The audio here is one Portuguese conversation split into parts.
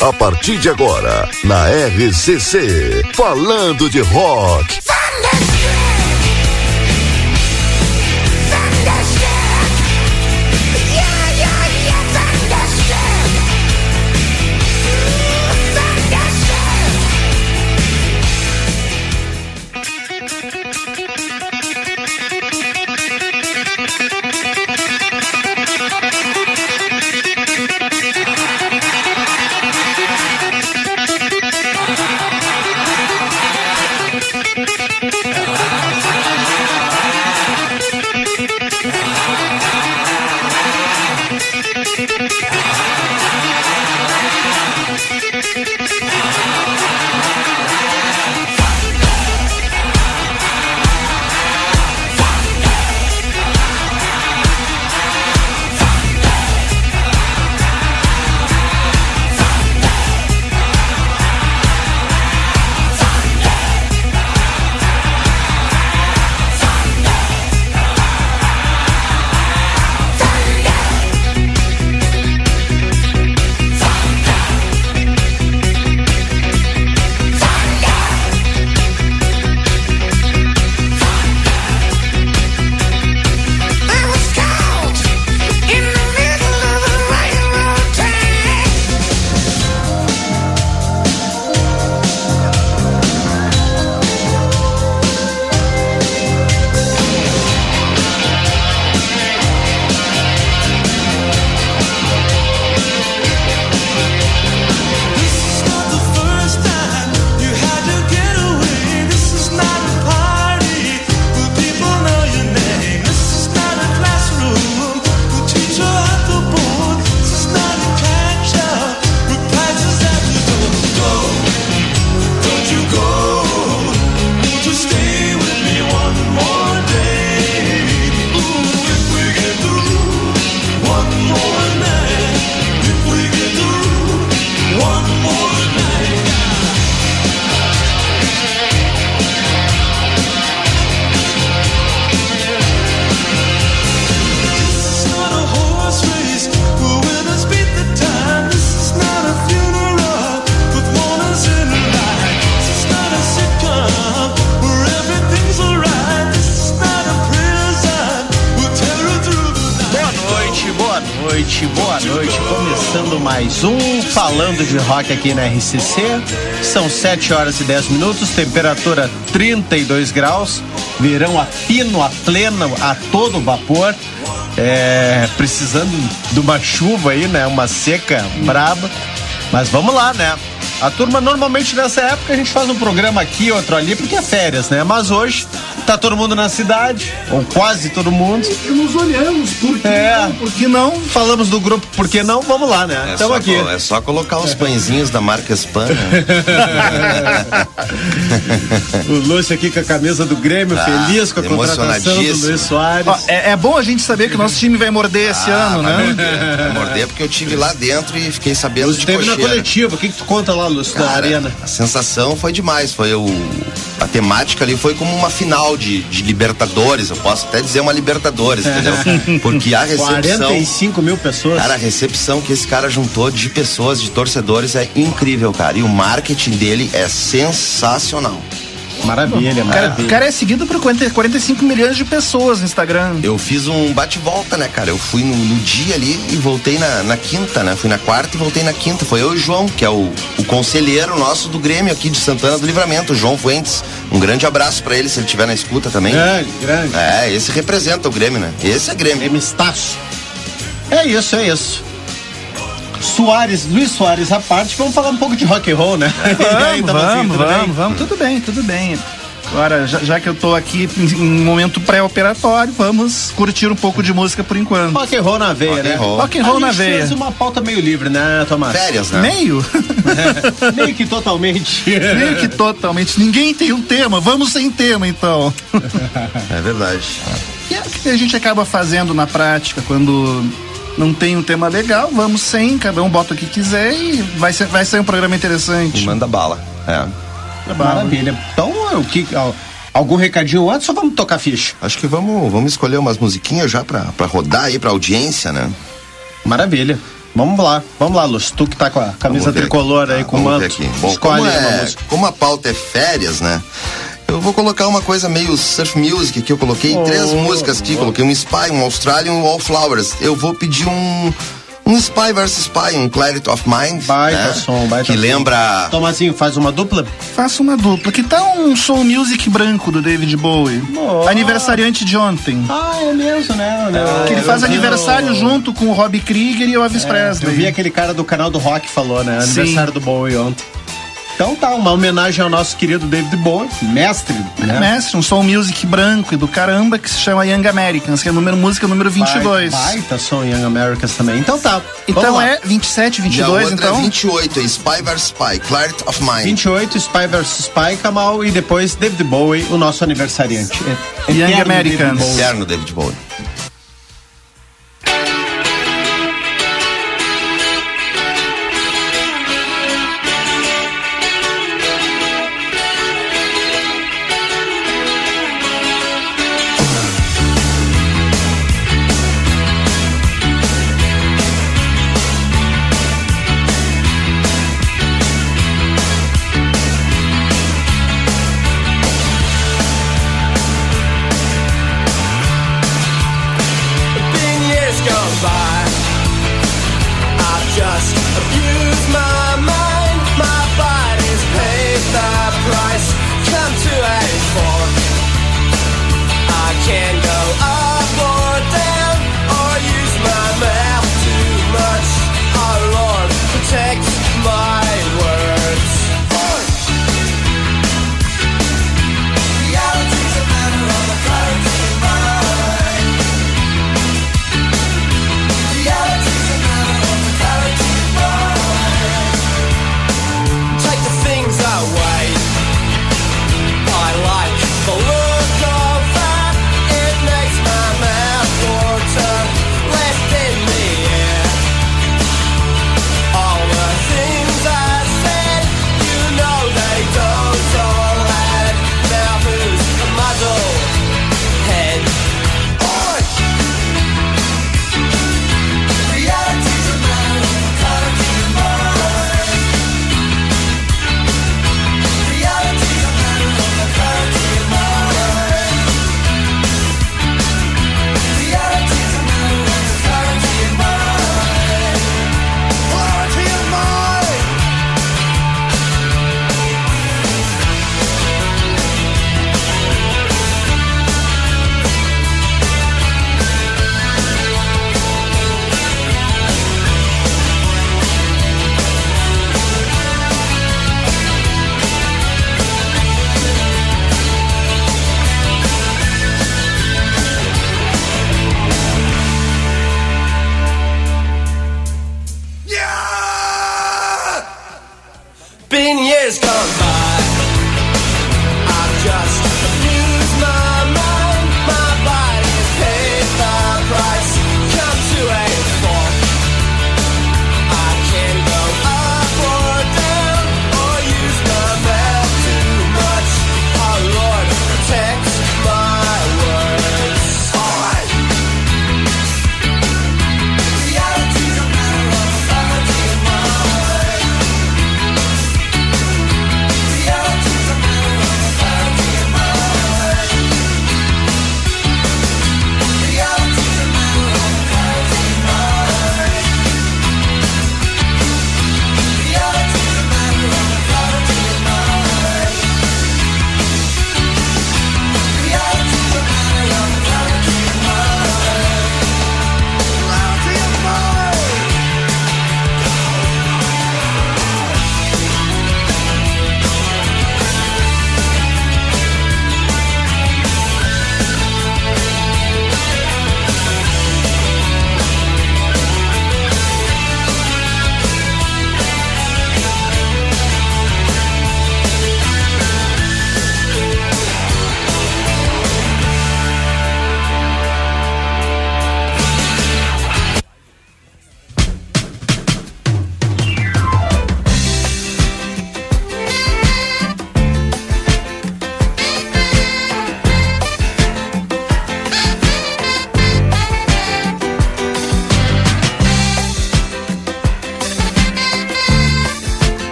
A partir de agora, na RCC, falando de rock. De rock aqui na RCC. São 7 horas e 10 minutos, temperatura 32 graus, verão a pino, a pleno, a todo vapor. É, precisando de uma chuva aí, né? Uma seca braba. Mas vamos lá, né? A turma normalmente nessa época a gente faz um programa aqui, outro ali, porque é férias, né? Mas hoje tá todo mundo na cidade, ou quase todo mundo. E nos olhamos, por que é, não? Por que não? Falamos do grupo, por que não? Vamos lá, né? Estamos é aqui. É só colocar os pãezinhos da marca Spam. Né? o Lúcio aqui com a camisa do Grêmio, ah, feliz com a contratação do Luiz Soares. Ó, é, é, bom a gente saber que o nosso time vai morder esse ah, ano, vai né? Morder, vai morder porque eu tive lá dentro e fiquei sabendo Lúcio de teve na coletiva, o que, que tu conta lá, Lúcio, Cara, da arena? A sensação foi demais, foi o a temática ali foi como uma final de, de Libertadores, eu posso até dizer uma Libertadores, entendeu? Porque a recepção. 45 mil pessoas. Cara, a recepção que esse cara juntou de pessoas, de torcedores, é incrível, cara. E o marketing dele é sensacional. Maravilha, maravilha. O cara é seguido por 40, 45 milhões de pessoas no Instagram. Eu fiz um bate-volta, né, cara? Eu fui no, no, dia ali e voltei na, na, quinta, né? Fui na quarta e voltei na quinta. Foi eu e o João, que é o, o conselheiro nosso do Grêmio aqui de Santana do Livramento, o João Fuentes. Um grande abraço para ele, se ele estiver na escuta também. Grande, grande. É, esse representa o Grêmio, né? Esse é Grêmio. Emistaço. É isso, é isso. Soares, Luiz Soares à parte, vamos falar um pouco de rock and roll, né? Vamos, aí, vamos, vamos, vamos, tudo bem, tudo bem. Agora, já, já, que eu tô aqui em um momento pré-operatório, vamos curtir um pouco de música por enquanto. Rock and roll na veia, rock né? Roll. Rock and roll na veia. fez uma pauta meio livre, né, Tomás? Férias, né? Meio? É, meio que totalmente. meio que totalmente. Ninguém tem um tema, vamos sem tema então. é verdade. E é o que a gente acaba fazendo na prática quando não tem um tema legal, vamos sem, cada um bota o que quiser e vai ser, vai ser um programa interessante. Manda bala. É. Maravilha. Então, o que. Algum recadinho antes ou vamos tocar ficha? Acho que vamos, vamos escolher umas musiquinhas já pra, pra rodar aí pra audiência, né? Maravilha. Vamos lá, vamos lá, Lúcio. Tu que tá com a camisa tricolor aí, tá, com o manto. Aqui. Bom, Escolhe como, é, como a pauta é férias, né? Eu vou colocar uma coisa meio surf music aqui. Eu coloquei oh, três músicas aqui. Oh. Coloquei um Spy, um Australian e um Wallflowers. Eu vou pedir um um Spy vs Spy, um Clarity of Mind. Baita né? som, baita Que som. lembra. Tomazinho, faz uma dupla? Faça uma dupla. Que tal um soul music branco do David Bowie? Oh. Aniversariante de ontem. Ah, é mesmo, né? que ele faz aniversário junto com o Robbie Krieger e o Elvis é, Presley. Eu vi aquele cara do canal do Rock falou, né? Aniversário Sim. do Bowie ontem. Então tá, uma homenagem ao nosso querido David Bowie, mestre. Né? Mestre, um som music branco e do caramba que se chama Young Americans, que é o número música número 22. Baita som Young Americans também. Então tá. Então é 27, 22, então? É 28, é Spy vs Spy, Clarity of Mind. 28, Spy vs Spy, Kamal, e depois David Bowie, o nosso aniversariante. Young Americans. Eterno David Bowie.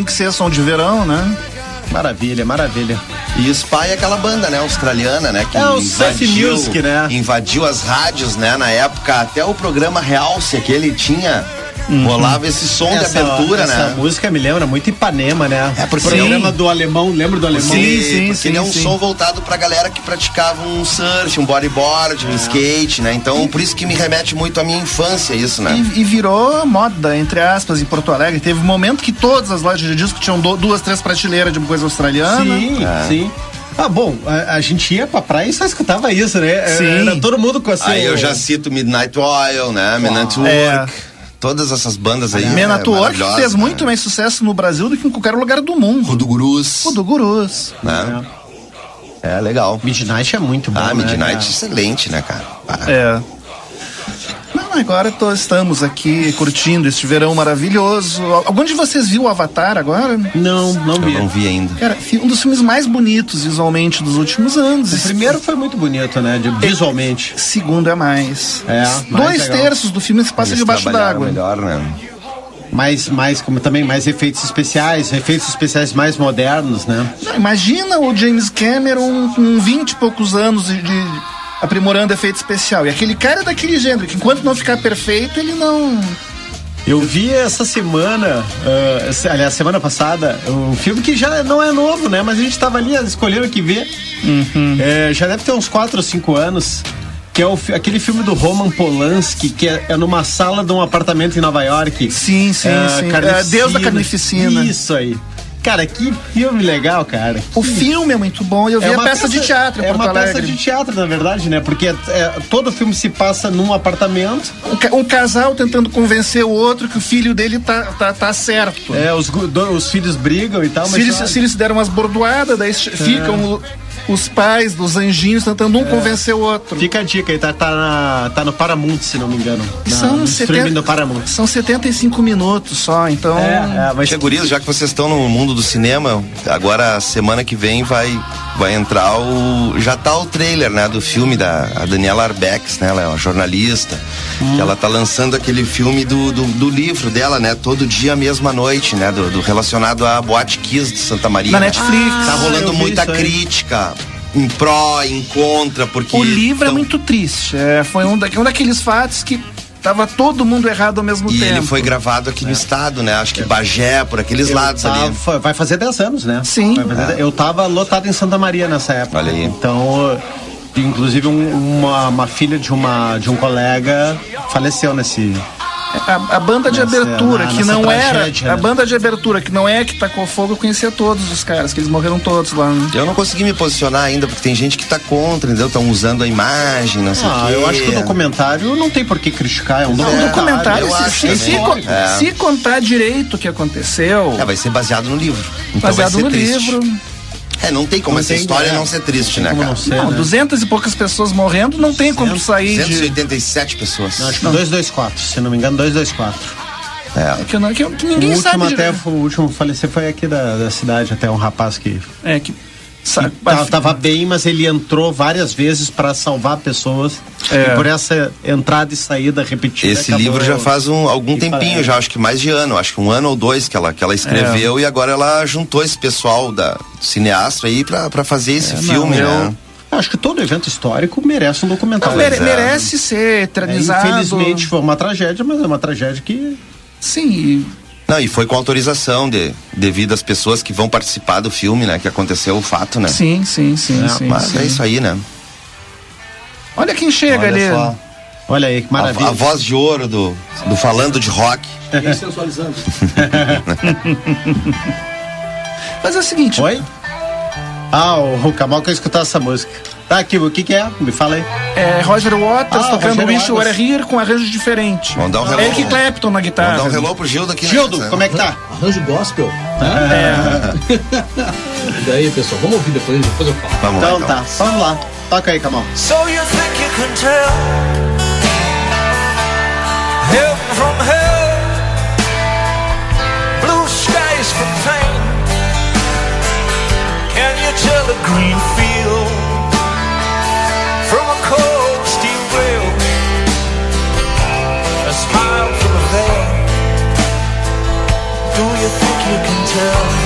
tem que ser som de verão, né? Maravilha, maravilha. E Spy é aquela banda, né, australiana, né, que é, o invadiu, music, né? invadiu as rádios, né, na época, até o programa Realce, que ele tinha Uhum. Rolava esse som essa, de abertura, essa né? Essa música me lembra muito Ipanema, né? É porque o programa do alemão, lembra do alemão? Sim, sim, porque sim, ele é um som voltado pra galera que praticava um surf, um bodyboard, um é. skate, né? Então, e, por isso que me remete muito à minha infância isso, né? E, e, virou moda, entre aspas, em Porto Alegre. Teve um momento que todas as lojas de disco tinham duas, três prateleiras de uma coisa australiana. Sim, é. sim. Ah, bom, a, a, gente ia pra praia e só escutava isso, né? É, sim. Era todo mundo com assim. Aí eu já cito Midnight Oil, né? Midnight Work. É. Todas essas bandas aí. Menatuor, é que fez muito mais sucesso no Brasil do que em qualquer lugar do mundo. Rudo Gurus. Rudo Gurus. Né? É. é. legal. Midnight é muito bom. Ah, Midnight né, excelente, né, cara? Ah. É. Agora tô- estamos aqui curtindo este verão maravilhoso. Algum de vocês viu o Avatar agora? Não, não Eu vi. não vi ainda. Cara, um dos filmes mais bonitos visualmente dos últimos anos. O primeiro foi muito bonito, né? de- visualmente. Segundo é mais. É, mais Dois legal. terços do filme se passa Eles debaixo d'água. melhor, né? Mais, mais, como também mais efeitos especiais, efeitos especiais mais modernos, né? Não, Imagina o James Cameron com 20 e poucos anos de, de aprimorando efeito especial. E aquele cara é daquele gênero, que enquanto não ficar perfeito, ele não. Eu vi essa semana, ah, se- aliás, semana passada, um filme que já não é novo, né? Mas a gente tava ali escolhendo o que ver. É, já deve ter uns 4 ou 5 anos. Que é o aquele filme do Roman Polanski, que é, é numa sala de um apartamento em Nova York. Sim, sim, É, sim. Carnificina. É, Deus da Carnificina. Isso aí. Cara, que filme legal, cara. O filme é muito bom. Eu vi a peça, de teatro É Porto uma Alegre. peça de teatro, na verdade, né? Porque é, todo o filme se passa num apartamento. Um, ca- casal tentando convencer o outro que o filho dele tá, tá, tá certo. É, os, do- os filhos brigam e tal, mas. eles, se eles deram umas bordoadas, daí ficam o- os pais dos anjinhos tentando um convencer o outro. Fica a dica aí, tá, tá, na- tá no Paramount, se não me engano. Na, São no 70 streaming do Paramount. São 75 minutos só, então. É, é, mas Tia já que vocês estão no mundo do cinema, agora semana que vem vai, vai entrar o. Já tá o trailer, né? Do filme da a Daniela Arbex, né? Ela é uma jornalista. Hum. Ela tá lançando aquele filme do, do, do livro dela, né? Todo dia, mesma noite, né? Do, do relacionado à Boate Kiss de Santa Maria. Na né? Netflix. Tá Ah, eu rolando muita crítica. Em pró, em contra, porque. O livro é tão- muito triste. É, foi um, da, um daqueles fatos que tava todo mundo errado ao mesmo E tempo. ele foi gravado aqui no estado, né? Acho que Bagé, por aqueles eu lados ali. tava- Vai fazer 10 anos, né? Sim. Fazer- Eu tava lotado em Santa Maria nessa época. Olha aí. Então, inclusive, um- uma, uma filha de, uma, de um colega faleceu nesse. A, a banda de Nessa- abertura, na- que não tragédia, era. A né? banda de abertura, que não é que tacou fogo, eu conhecia todos os caras, que eles morreram todos lá. né? Eu não consegui me posicionar ainda, porque tem gente que tá contra, entendeu? Estão usando a imagem, não sei o Ah, quê. eu acho que o documentário não tem por que criticar. É um O documentário. documentário, eu se, acho se, se É. se contar direito o que aconteceu, É, vai ser baseado no livro. Então baseado vai ser no triste. livro. É, não tem como Não essa tem, história é. não ser triste, né, Como cara? não ser, Não, né? duzentas e poucas pessoas morrendo, não tem como sair de. 287 pessoas. Não, acho que 224, se não me engano, 224. É. Que, não- que, que O ninguém último sabe. até, o último a falecer foi aqui da, da cidade, até um rapaz que É, que. Sabe, tava, tava bem, mas ele entrou várias vezes para salvar pessoas. É. E por essa entrada e saída repetida. Esse livro já faz um, algum tempinho, já acho que mais de ano, acho que um ano ou dois que ela, que ela escreveu É. e agora ela juntou esse pessoal da do cineasta aí pra, pra fazer esse filme, É, não, né? Acho que todo evento histórico merece um documentário. mere- é. merece ser É, eternizado. infelizmente foi uma tragédia, mas é uma tragédia que. Sim, Não, e foi com autorização de, devido às pessoas que vão participar do filme, né? Que aconteceu o fato, né? sim, sim, sim. É, sim, Mas sim. é isso aí, né? Olha quem chega Olha ali. só. Olha aí, que A, maravilha. a voz de ouro do, do Falando de Rock. Mas é o seguinte, Oi? Ah, o, o Kamal quer escutar essa música. Tá aqui, o que que é? Me fala aí. é Roger Waters Ah, tocando Roger Wish You Were. Here com arranjo diferente. Vamos dar um hello. Eric Clapton na guitarra. Vamos dar um hello pro Gildo aqui. né? Gildo, como é que tá? Arranjo gospel. É, E daí, pessoal, vamos ouvir depois, depois eu falo. Vamos lá, Então então. tá, vamos lá. Toca aí, Kamal. So you think you can tell heaven from hell, blue skies from pain? Can you tell a green field tell?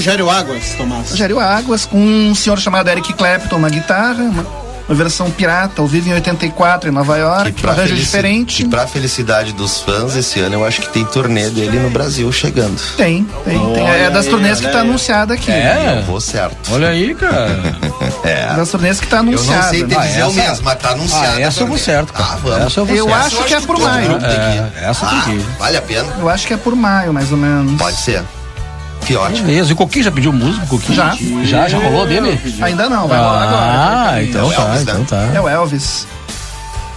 Rogério Águas, Tomás. Rogério Águas, com um senhor chamado Eric Clapton na guitarra, uma, uma versão pirata, ao vivo em 84 em Nova York, pra arranjo diferente. E pra felicidade dos fãs, esse ano eu acho que tem turnê dele no Brasil chegando. Tem, tem, tem. É das aí, turnês que tá aí. anunciada aqui. É? Eu vou certo. Olha aí, cara. É das turnês que tá Eu não anunciada. sei te Ah, dizer essa- o mesmo, mas tá anunciado. Ah, essa eu vou certo, cara. Ah, vamos. Essa eu vou Eu certo. acho que é por todo maio. mundo tem que ir. É, essa tem que ir. Vale a pena? Eu acho que é por maio, mais ou menos. Pode ser. Que ótimo. Beleza. E o Coquinho já pediu música? Coquinho? Já. Já, já rolou dele? Ainda não, vai rolar agora. Ah, então É o tá, Elvis, né? então tá. É o Elvis.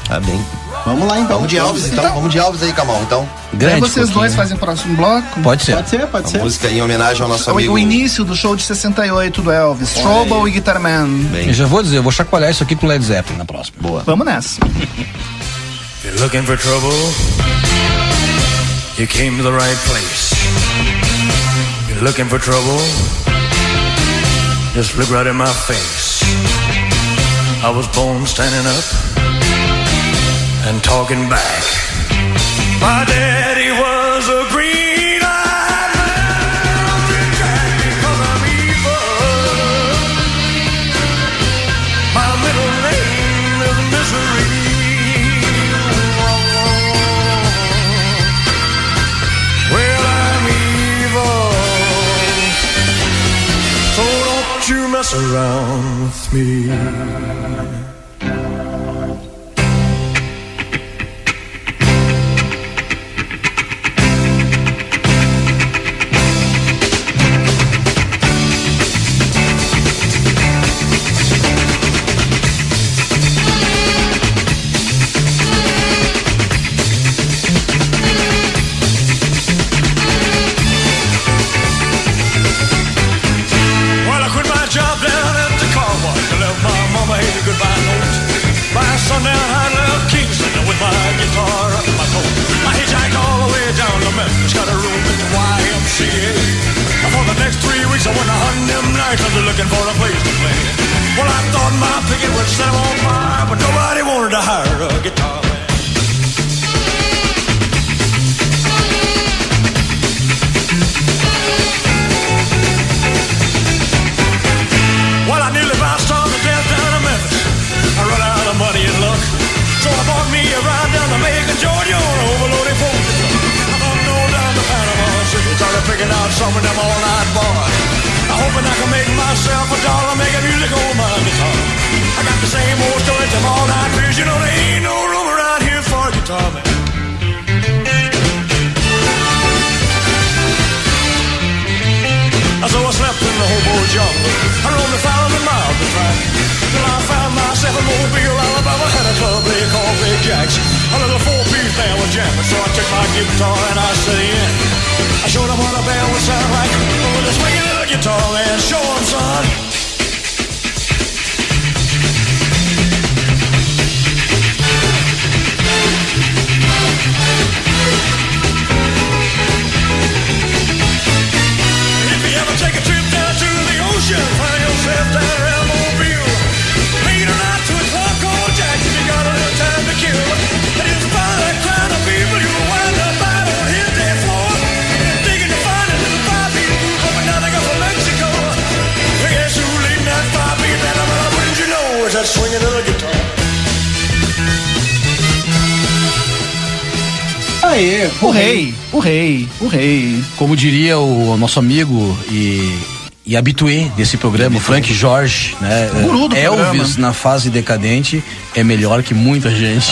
Tá bem. Vamos lá então. Vamos de Elvis então. Vamos de Elvis aí, Camão. Então, Aí Grande vocês Coquinho. dois fazem o próximo bloco. Pode ser. Pode ser, pode a ser. música em homenagem ao nosso O, amigo. o início do show de 68 do Elvis. Trouble e Guitar Man. Bem, Eu já vou dizer, eu vou chacoalhar isso aqui com Led Zeppelin na próxima. boa. Vamos nessa. You're looking for trouble? You came to the right place. Looking for trouble? Just look right in my face. I was born standing up and talking back. My daddy around with me. Set 'em on fire, but nobody wanted to hire a guitar man. Well, I nearly bounced on the death down to Memphis. I run out of money and luck. So I bought me a ride down to Macon, Georgia on an overloaded Ford truck. I thought no down to Panama City. Started picking out some of them all-night bars. I'm hoping I can make myself a dollar know, there ain't no room around here for guitar man. I slept in the jungle. I miles to. Till I found myself in Mobile, Alabama. A club they called Big Jack's. A little four-piece band was jamming. So I took my guitar and I. I showed them what a band would sound like. Oh, With a swinging guitar, man. Show son. The ocean, find yourself down around Mobile. Late at night to a club called Jackson, you got a little time to kill. And in spite of that crowd of people, you'll wind up out on his dance floor. Digging to find a little five-beat group up and down the Gulf of Mexico. Well, guess who leading that five-beat band? Well, wouldn't you know, it's that swinging little guitar. Aê, O rei, o rei, o rei. Como diria o nosso amigo e, e habitué desse programa, o Frank Jorge, né? Guru do Elvis programa. na fase decadente é melhor que muita gente.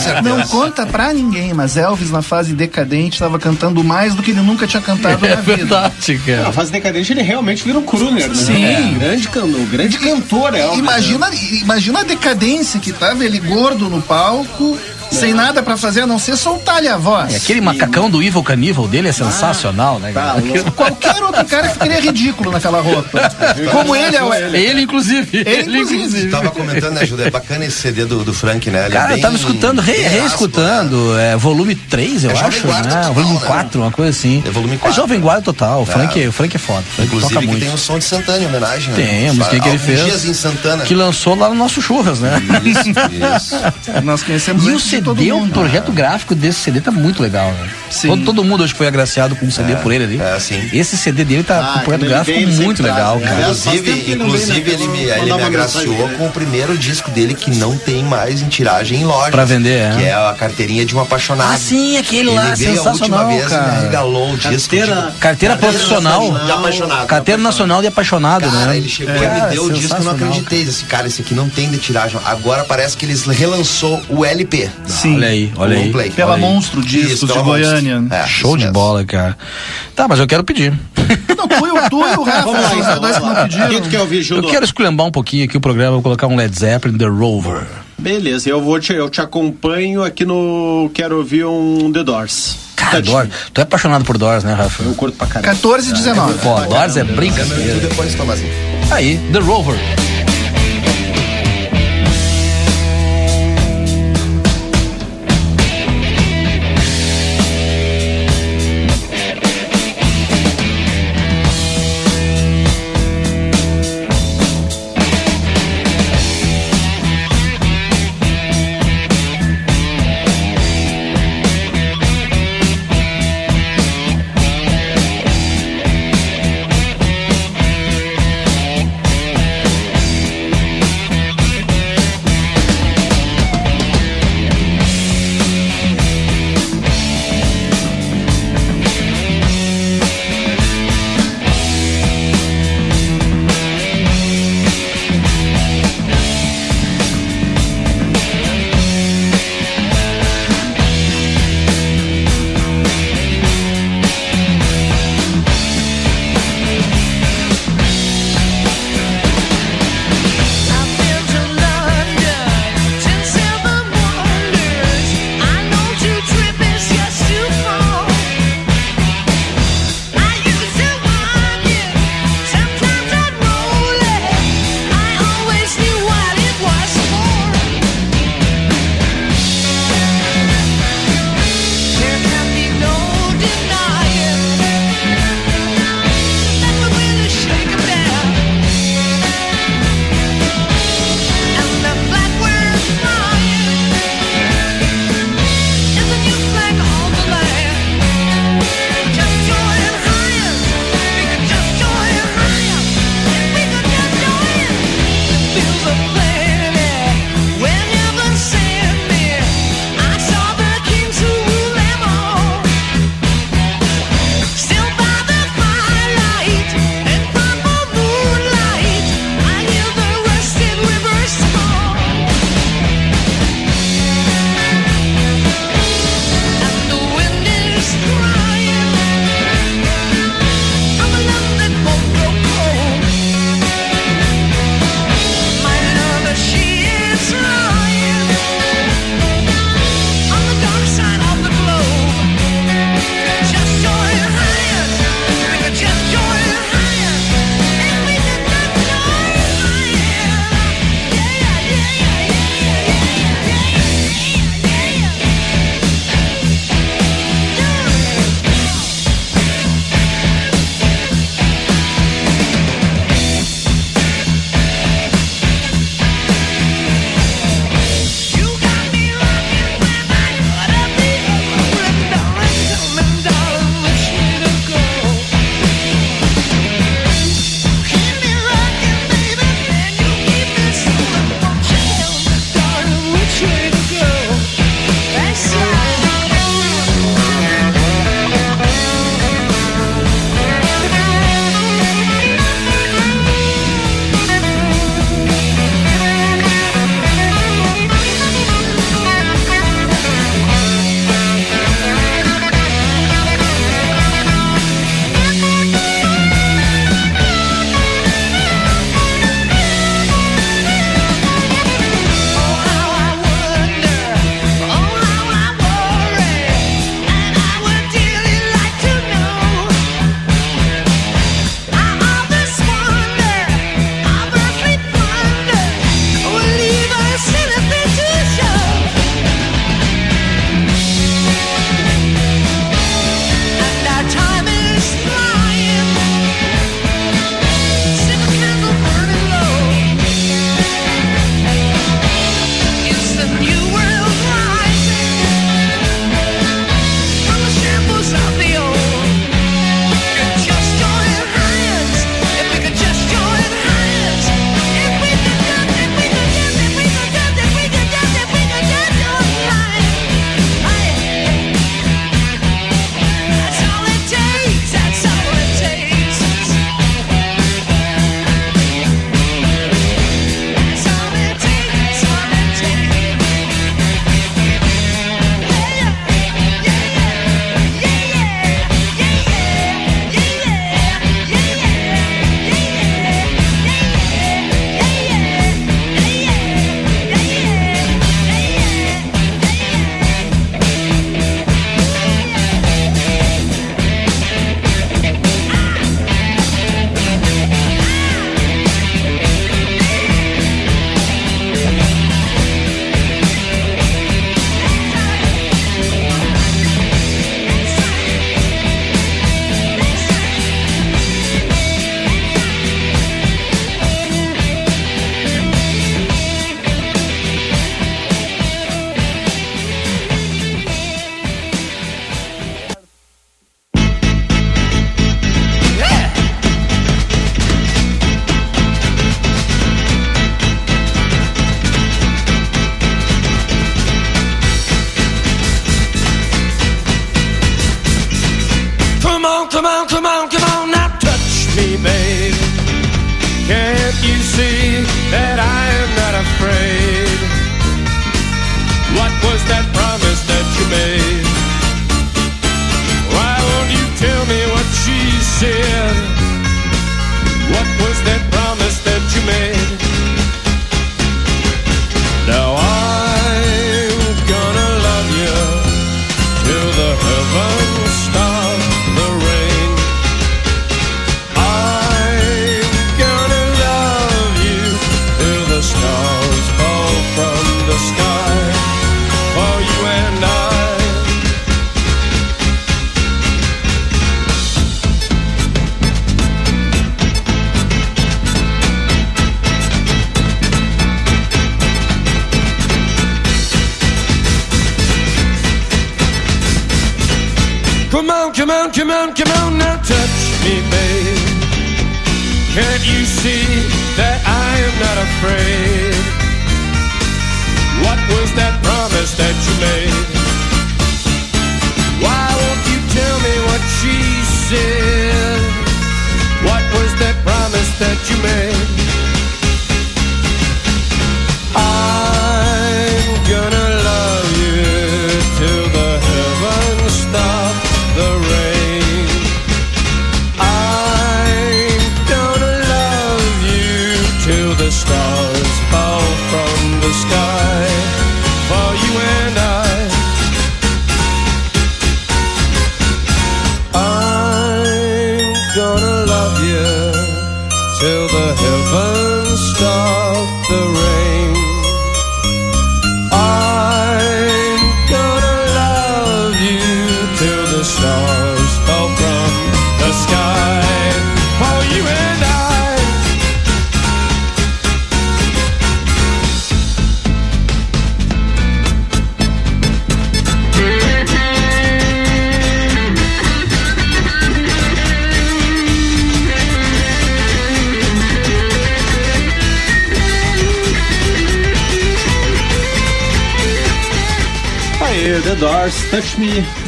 Certeza. Não conta pra ninguém, mas Elvis na fase decadente estava cantando mais do que ele nunca tinha cantado é na vida. verdade, Na cara. fase decadente ele realmente vira um crooner, né? Sim. É, grande, grande cantor é Elvis, né? Imagina, imagina a decadência que tava ele gordo no palco, sem nada pra fazer a não ser soltar-lhe a voz. E aquele macacão do Evil Caníval dele é sensacional, né? Tá. Qualquer outro cara ficaria ridículo naquela roupa. Como ele é o. Ele, inclusive. Ele, inclusive. Tava comentando, né, Júlia? É bacana esse CD do, do Frank, né? Ele é Cara, eu bem- tava escutando, re, áspero, né? reescutando, é, volume 3, eu É acho, né? total, volume né? 4, uma coisa assim. É volume É 4. Jovem Guarda total, o É. Frank, o Frank é foda, o Frank Inclusive toca muito. tem o som de Santana em homenagem, né? Tem, a música que ele fez. dias em Santana. Que lançou lá no nosso churras, né? Isso, isso. Nós conhecemos E o CD, o mundo. projeto gráfico desse CD tá muito legal, né? Sim. Todo, todo mundo hoje foi agraciado com um CD por ele ali. é, sim. Esse CD dele tá Ah, com o projeto gráfico vem, muito legal, traz, né? cara. Inclusive, vem, inclusive né? ele, me, ele me agraciou mensagem, né? com o primeiro disco dele que não tem mais em tiragem em loja. Pra vender, é. Que é a carteirinha de um apaixonado. Ah, sim, aquele ele lá, veio a última sensacional, vez e cara. regalou o disco. Carteira, tipo, Carteira profissional. De apaixonado. Carteira Nacional de Apaixonado, Cara, né? ele chegou e Cara, me deu o disco, eu não sensacional, acreditei. Disse, cara, esse aqui não tem de tiragem. Agora parece que eles relançou o LP. Sim. Olha aí, olha aí. Pela. Monstro Discos Isso, de pela Goiânia. É, Show de mesmo. bola, cara. Tá, mas eu quero pedir. Não, tu, e o- tu e o Rafa, Vamos lá, então, que lá. não pediram. Ouvir, Eu Gildo? quero esculhambar um pouquinho aqui o programa, vou colocar um Led Zeppelin, The Rover. Beleza, eu vou te, eu te acompanho aqui no Quero ouvir um The Doors. Cara. Doors. Tu é apaixonado por Doors, né, Rafa? Eu curto pra caramba. 14 e 19. Pô, Doors é brincadeira. depois, Tomazinho. Aí, The Rover.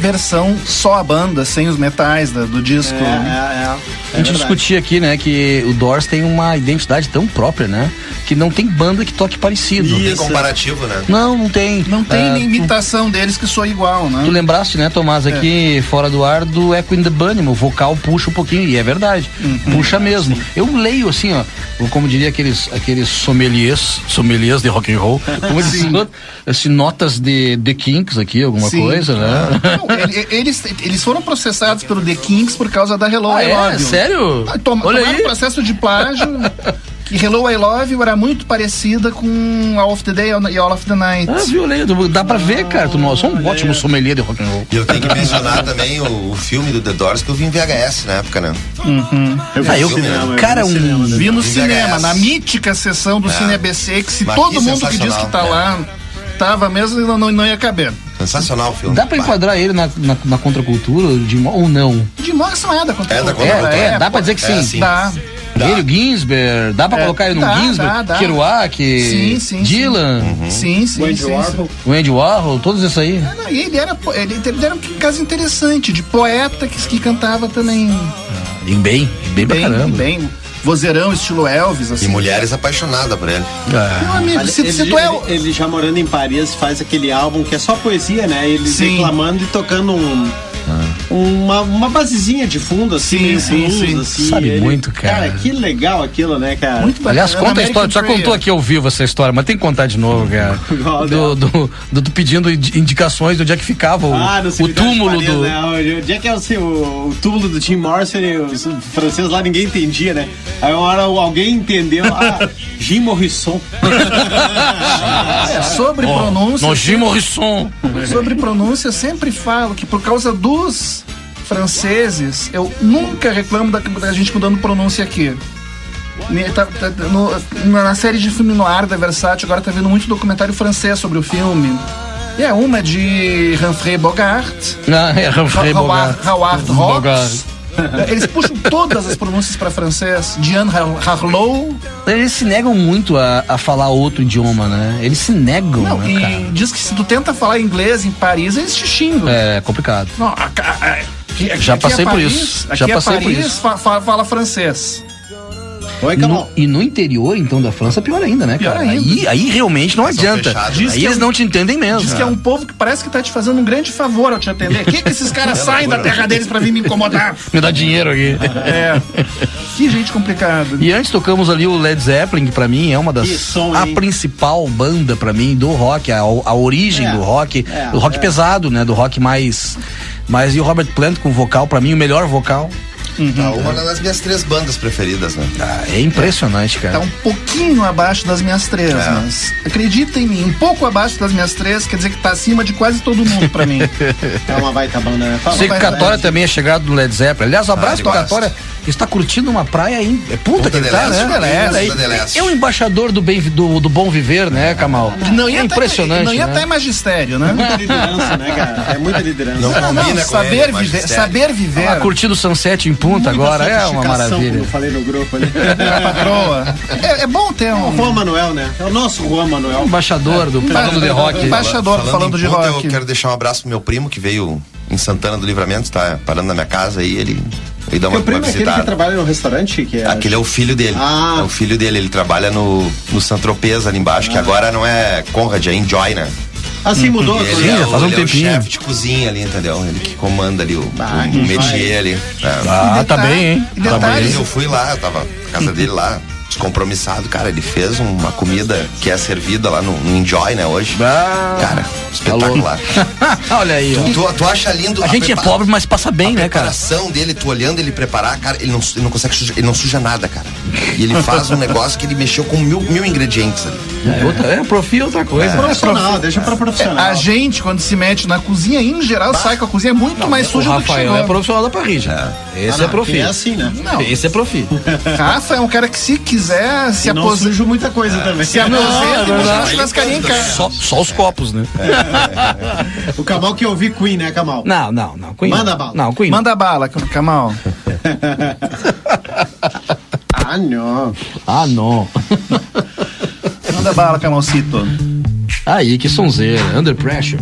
Versão só a banda, sem os metais da- do disco. É, é, é. A gente discutia aqui, né, que o Doors tem uma identidade tão própria, né? Que não tem banda que toque parecido. Tem comparativo, né? Não, não tem. Não tem Ah, nem imitação deles que soa igual, né? Tu lembraste, né, Tomás, aqui fora do ar do Echo in the Bunny, o vocal puxa um pouquinho, e é verdade, puxa mesmo. Eu leio assim, ó, como diria aqueles, aqueles sommeliers, sommeliers de rock and roll, como eles Sim. assim, notas de The Kinks aqui, alguma Sim. coisa, né? Não, ele- eles, eles foram processados pelo The Kings por causa da Hello Ah, I é? Love You. Sério? Ah, Toma, Olha tomaram aí. processo de plágio. que Hello I Love You era muito parecida com All of the Day e All of the Night. Ah, viu, leio, dá pra ver, cara, tu nós somos um ótimo sommelier de rock and roll. E eu tenho que mencionar também o, o filme do The Doors que eu vi em VHS na época, né? Eu vi Ah, eu- no cinema, eu vi cara, no um- cinema, né? Vi no cinema, na mítica sessão do É. Cine ABC, que se Mas todo que mundo que diz que tá sensacional, lá tava mesmo, não, não, não ia caber. Sensacional o filme. Dá pra enquadrar ele na, na, na contracultura de, ou não? De Morrison é da contra É da É, contracultura. é, dá pra dizer que É, sim. sim. Dá. Ele, o Ginsberg, dá pra É, colocar ele no dá, Ginsberg, dá, dá. Kerouac, Sim, sim, Dylan, Sim, sim, Andy sim, sim. Warhol. o Andy Warhol, todos esses aí. Não, e ele era, ele, ele era um caso interessante, de poeta que, que cantava também E bem, bem pra bem, caramba. bem, vozeirão, estilo Elvis, assim. E mulheres apaixonadas por ele. Ah, Meu amigo, se, ele, se tu é o- ele- ele já morando em Paris faz aquele álbum que é só poesia, né? Ele Sim. declamando e tocando um, uma, uma basezinha de fundo, assim, Sim, meio sim, blues, sim. assim. Sabe Ele- muito, cara. Cara, que legal aquilo, né, cara? Muito bacana. Aliás, conta a história. Tu já contou aqui ao vivo essa história, mas tem que contar de novo, cara. Do, do, do tu pedindo indi- indicações de onde é que ficava o, Ah, o túmulo Paris, do. Né? Onde é que é o, seu, o túmulo do Tim Morrison? e Os franceses lá ninguém entendia, né? Aí uma hora alguém entendeu. Ah, Jim Morrison. É, sobre pronúncia. No Jim Morrison. Sobre pronúncia, eu sempre falo que por causa dos franceses, eu nunca reclamo da, da gente mudando pronúncia aqui. Tá- tá- no- na série de filme no ar da Versace, agora tá vendo muito documentário francês sobre o filme. E é uma de Humphrey Bogart, Ah, é Humphrey Howard, Bogart. Howard Bogart. Hawks. Eles puxam todas as pronúncias para francês. Diane Har- Harlow. Eles se negam muito a, a falar outro idioma, né? Eles se negam, Não, né, e diz que se tu tenta falar inglês em Paris, eles te xingam. É complicado. Não, a- a- aqui- aqui Já é passei por Paris, isso, Aqui já é passei por Paris, isso. fa- fa- fala francês. Oi, E no, e no interior, então, da França, pior ainda, né, Pior cara? ainda. Aí, aí realmente não adianta. fechados, Aí que eles é um- não te entendem mesmo. Diz que é um povo que parece que tá te fazendo um grande favor ao te atender. Que, que esses caras saem da terra deles pra vir me incomodar? Me dá dinheiro aqui. É. Que gente complicada. E antes tocamos ali o Led Zeppelin, que pra mim é uma das. Som, a principal banda pra mim do rock, a, a origem É, do rock, é, do rock é. pesado, né? Do rock mais. Mas e o Robert Plant com vocal, pra mim, o melhor vocal. Tá uma das minhas três bandas preferidas, né? Ah, é impressionante, Tá cara. um pouquinho abaixo das minhas três, É. mas acredita em mim, um pouco abaixo das minhas três quer dizer que tá acima de quase todo mundo pra mim. É uma baita banda, né? Fala, Sei que o Catória também é chegado no Led Zeppelin. Aliás, um abraço ele pro. Catória. está curtindo uma praia em é Punta, Punta que ele tá, né? Aí. del Este. É o embaixador do, bem, do, do bom viver, né, Kamal? Não ia é impressionante, Até, não ia né? até magistério, né? Muita liderança, né, cara? É muita liderança. Não Não, com saber, ele, viver, saber viver. Ah, curtindo o sunset em Punta Muita agora é uma maravilha. Como eu falei no grupo ali. a patroa. É, é bom ter O um Juan Manuel, né? É o nosso Juan Manuel. Embaixador do Falando de Rock. embaixador falando, em de rock. Eu quero deixar um abraço pro meu primo que veio em Santana do Livramento, tá parando na minha casa aí, ele ele dá uma, Teu primo uma é aquele que trabalha no restaurante? Que é... Aquele é o filho dele. Ah. É o filho dele, ele trabalha no, no Santropez ali embaixo, que agora não é Conrad, é Enjoy, né? Assim mudou. Ele, Sim, é, já faz um ele é o tempinho. chefe de cozinha ali, entendeu? Ele que comanda ali o, Ah, o métier ali. É. Ah, tá bem, hein? Tá bem. eu fui lá, eu tava na casa dele lá, descompromissado. Cara, ele fez uma comida que é servida lá no, no Enjoy, né, hoje. Ah, Cara, espetacular. Olha aí, ó. tu, tu acha lindo A gente é prepara- pobre, mas passa bem, a né, cara? preparação dele, tu olhando ele preparar, cara, ele não, ele não consegue sujar, ele não suja nada, cara. E ele faz um negócio que ele mexeu com mil, mil ingredientes ali. É, outra, é profi é outra coisa. Profissional, deixa pra profissional. a gente, quando se mete na cozinha, em geral, sai com a cozinha muito mais o suja do que Rafael chegou. é profissional da parrilla. Esse Ah, é não, profi. que É assim, né? Não. Esse é profi. Rafa é um cara que se quiser se E não aposentar. sujo muita coisa também. Se aposenta é e churrascaria em casa. Só, só os copos, né? O Kamal que ouvi Queen, né, Kamal? Não, não, não. Queen. Manda bala. Não, Queen. Manda bala, Kamal. Ah, não. Ah, não. Manda bala, Kamalcito. Aí, que sonzeira. Under. Pressure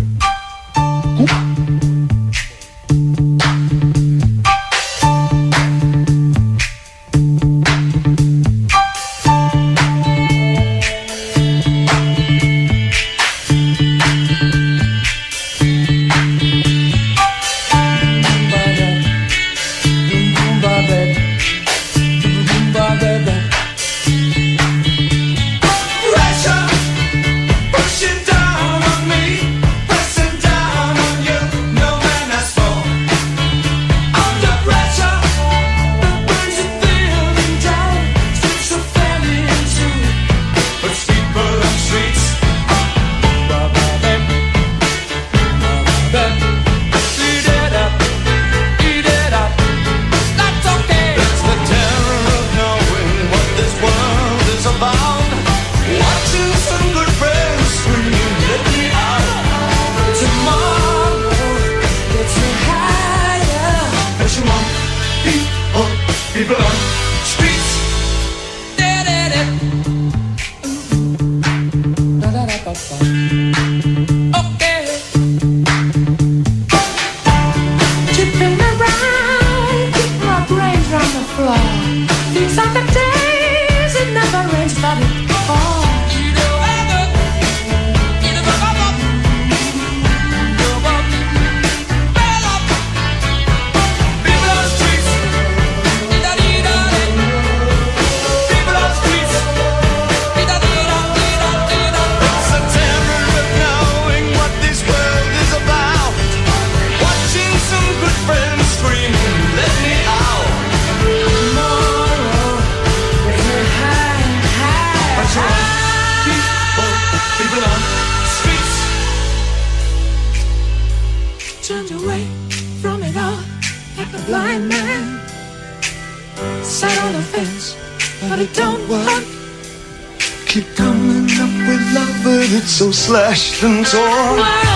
slashed and torn.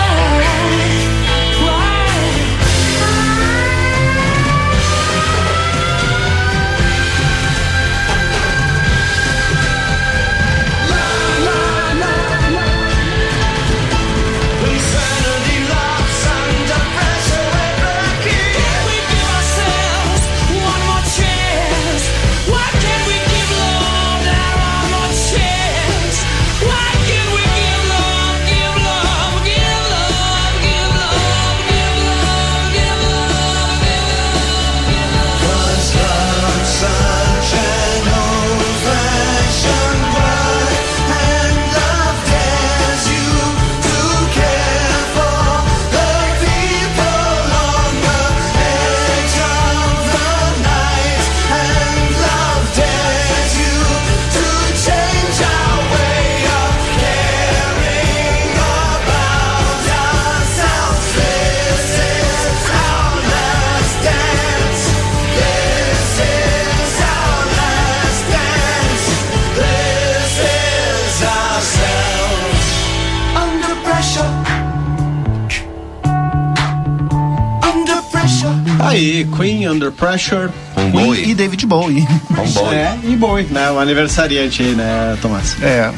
Pressure. Com Queen Bowie. e David Bowie. Com Bowie. É, e Bowie, né? O aniversariante aí, né, Tomás? É.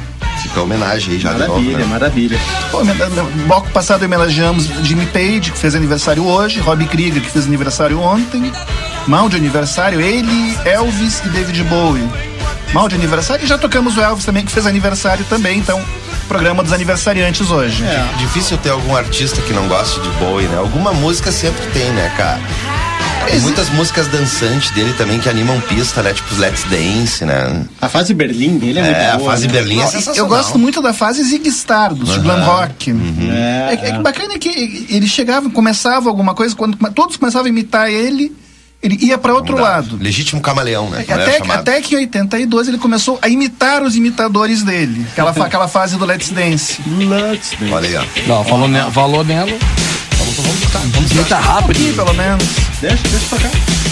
Fica a homenagem aí já de Maravilha, novo, né? maravilha. Pô, no bloco passado homenageamos Jimmy Page, que fez aniversário hoje, Robbie Krieger, que fez aniversário ontem. Mal de aniversário, ele, Elvis e David Bowie. Mal de aniversário. E já tocamos o Elvis também, que fez aniversário também, então, programa dos aniversariantes hoje. É. Difícil ter algum artista que não goste de Bowie, né? Alguma música sempre tem, né, cara? Tem muitas músicas dançantes dele também que animam pista, né? Tipo os Let's Dance, né? A fase Berlim dele é, muito É, a boa. fase né? Berlim é Eu sensacional. gosto muito da fase Zig Stardust, de glam rock. É, É, que- é que bacana é que ele chegava, começava alguma coisa, quando todos começavam a imitar ele, ele ia para outro lado. Legítimo camaleão, né? era Até, até que em 82 ele começou a imitar os imitadores dele. Aquela, aquela fase do Let's Dance. Let's Dance. Olha aí, ó. Não, falou, ne falou nela. Vamos, vamos, escutar. vamos gritar Aqui, rápido. pelo menos. Deixa, deixa eu tocar.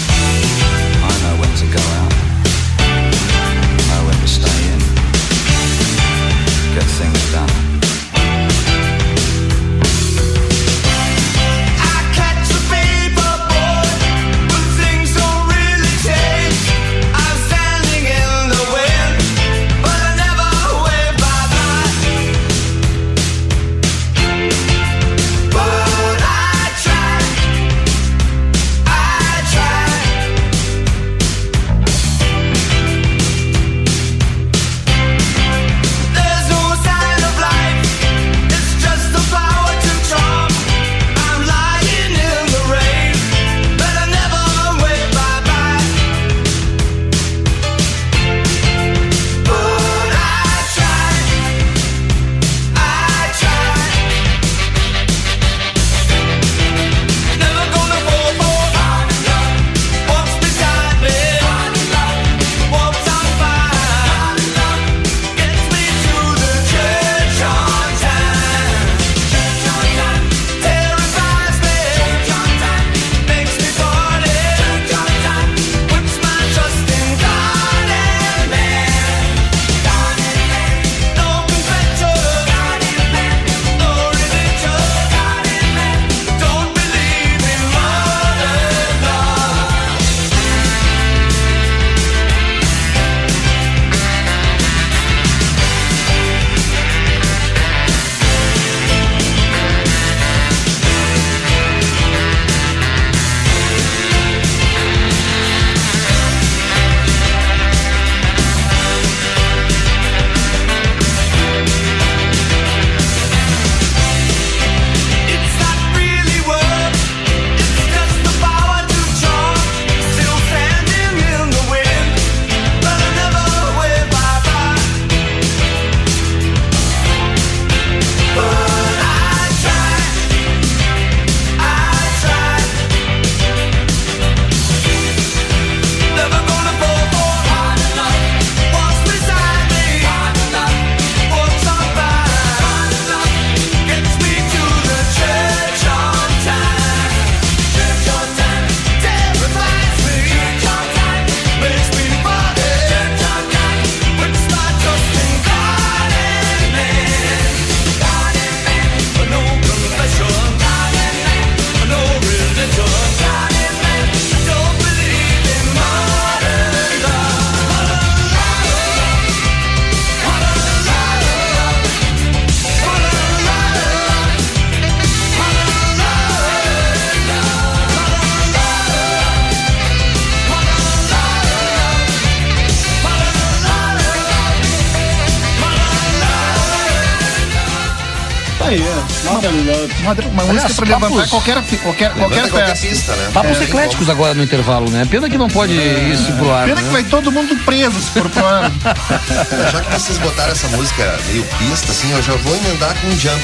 É. Uma, uma música Aliás, pra levantar papos. qualquer, qualquer, qualquer Levanta qualquer festa. pista, né? Papos É, ecléticos agora no intervalo, né? Pena que não pode isso pro ar. Pena né? que vai todo mundo preso se for pro ar. Já que vocês botaram essa música meio pista, assim, eu já vou emendar com um jump.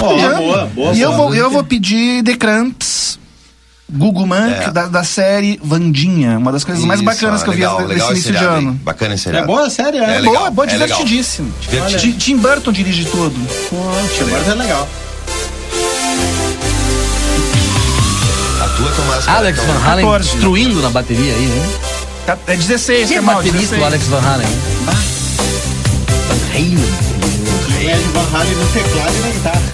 Ó, Já. boa, boa. E eu boa. vou, eu vou pedir The Cramps, Google Monk, É. da, da série Vandinha. Uma das coisas mais Isso, bacanas ó, que eu vi legal, nesse legal esse início de seriado ano. Bacana esse É boa, sério, é. É legal, boa, boa, é legal. divertidíssimo. Tim Burton dirige tudo. Poxa, agora é legal. Alex Van Halen 14. destruindo na bateria aí, né? É 16, Que é mal, baterista 16. o Alex Van Halen. hein? Van Halen. Van Halen no teclado e na guitarra.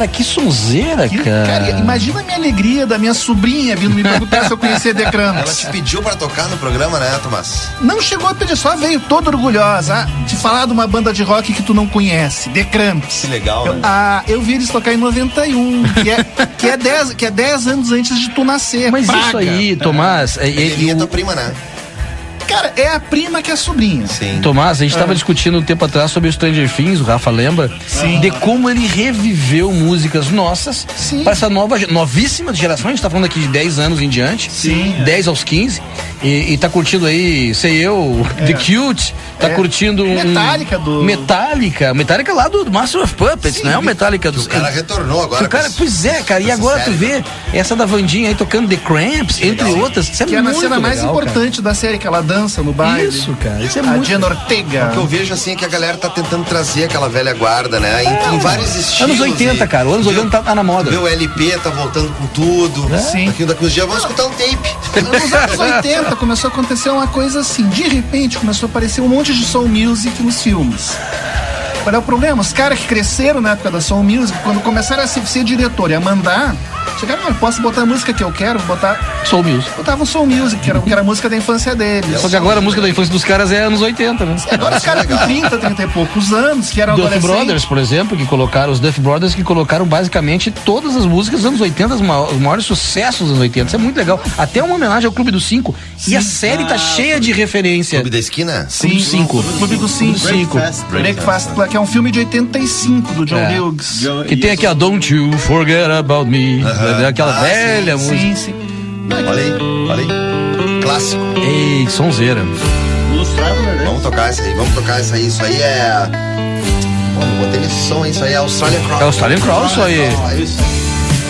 Cara, que sonzeira, cara. Cara, imagina a minha alegria da minha sobrinha vindo me perguntar se eu conhecia The Ela te pediu pra tocar no programa, né, Tomás? Não chegou a pedir, só veio toda orgulhosa ah, de falar de uma banda de rock que tu não conhece, The Cramps. Que legal, Eu, né? ah, eu vi eles tocar em 91, que é, que é, 10, que é 10 anos antes de tu nascer. Mas Praga. isso aí, Tomás, é, é, Ele é o- tua prima, né? Cara, é a prima que é a sobrinha. Sim. Tomás, a gente estava discutindo um tempo atrás sobre o Stranger Things, o Rafa lembra? Sim. De como ele reviveu músicas nossas Sim. para essa nova, novíssima geração. A gente tá falando aqui de 10 anos em diante. Sim. 10 aos 15. E, e tá curtindo aí, sei eu, The Cute. Tá É. curtindo um. Metallica do- Metallica. Metallica lá do Master of Puppets, não é o Metallica do. O cara retornou agora. O cara, pois é, cara, e agora tu série, vê né? Essa da Vandinha aí tocando The Cramps, entre legal. outras. Isso é Que é na muito cena mais legal, cara. importante da série, que ela dança no baile. Isso, cara, isso é a muito Diana Ortega. O que eu vejo assim é que a galera tá tentando trazer aquela velha guarda, né? Em, em vários estilos. Anos 80, e- cara. Os anos 80 tá, tá na moda. Meu LP tá voltando com tudo. Sim. Daqui, daqui uns dias vamos escutar um tape. Nos anos 80 começou a acontecer uma coisa assim. De repente começou a aparecer um monte de soul music nos filmes. Qual é o problema? Os caras que cresceram na época da soul music, quando começaram a ser, ser diretor e a mandar, chegaram, "Ah, posso botar a música que eu quero, botar. Soul Music. Botavam soul music, que era, que era a música da infância deles. Só que agora a música da infância dos caras é anos 80, né? Agora os caras com 30, 30 e poucos anos, que eram Duff adolescentes. Brothers, por exemplo, que colocaram, os Duff Brothers que colocaram basicamente todas as músicas dos anos 80, os ma- os maiores sucessos dos anos 80. Isso é muito legal. Até uma homenagem ao Clube dos Cinco. E a série tá cheia de referência. Clube da esquina? Sim, dos Cinco. Clube dos Cinco. Breakfast, que é um filme de 85 do John É. Hughes. Que tem aqui a Don't You Forget About Me. Aquela Ah, velha sim, música. Sim, sim. Olha aí, olha aí. Clássico. Ei, sonzeira. Né? Vamos tocar essa aí, vamos tocar essa aí. Isso aí é. Pô, não botei nesse som, isso aí é Australian Cross. É Australian Cross, isso aí.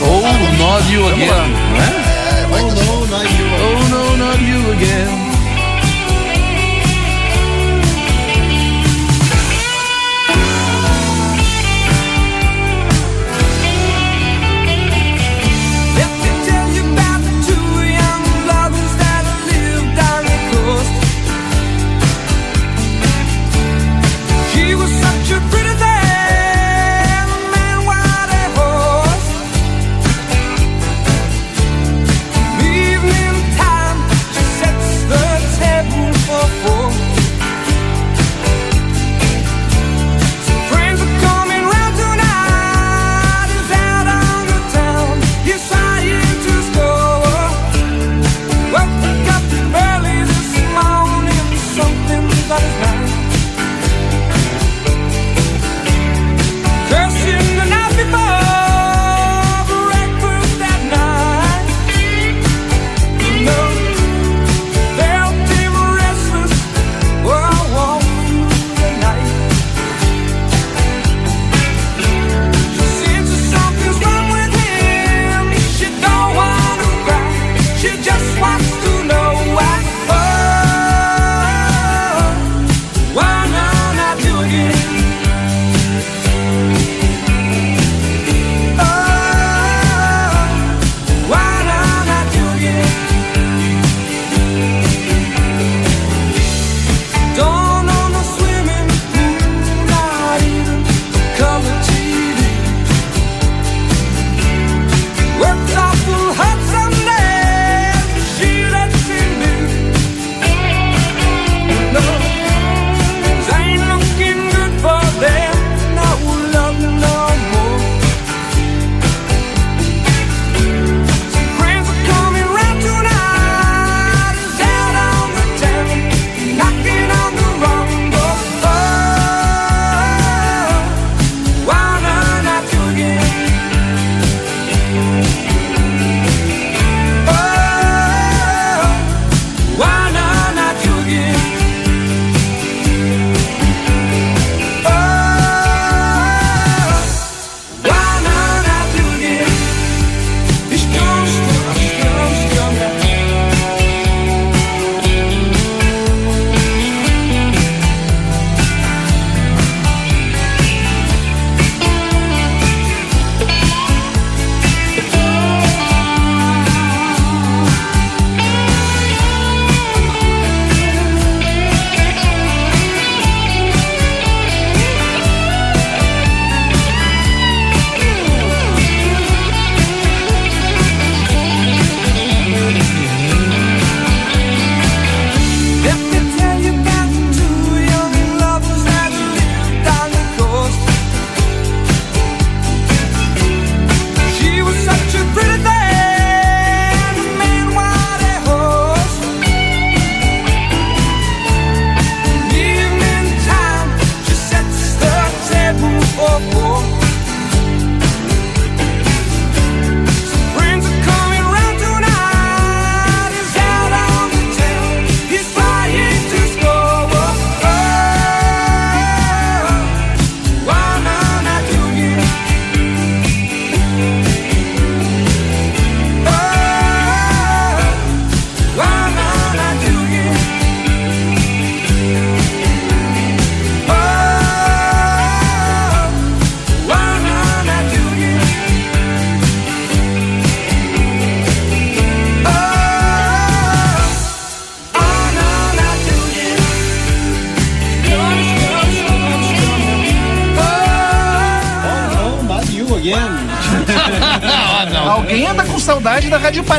Ou Not You Again, não é? Vai you. Oh, no, not you again.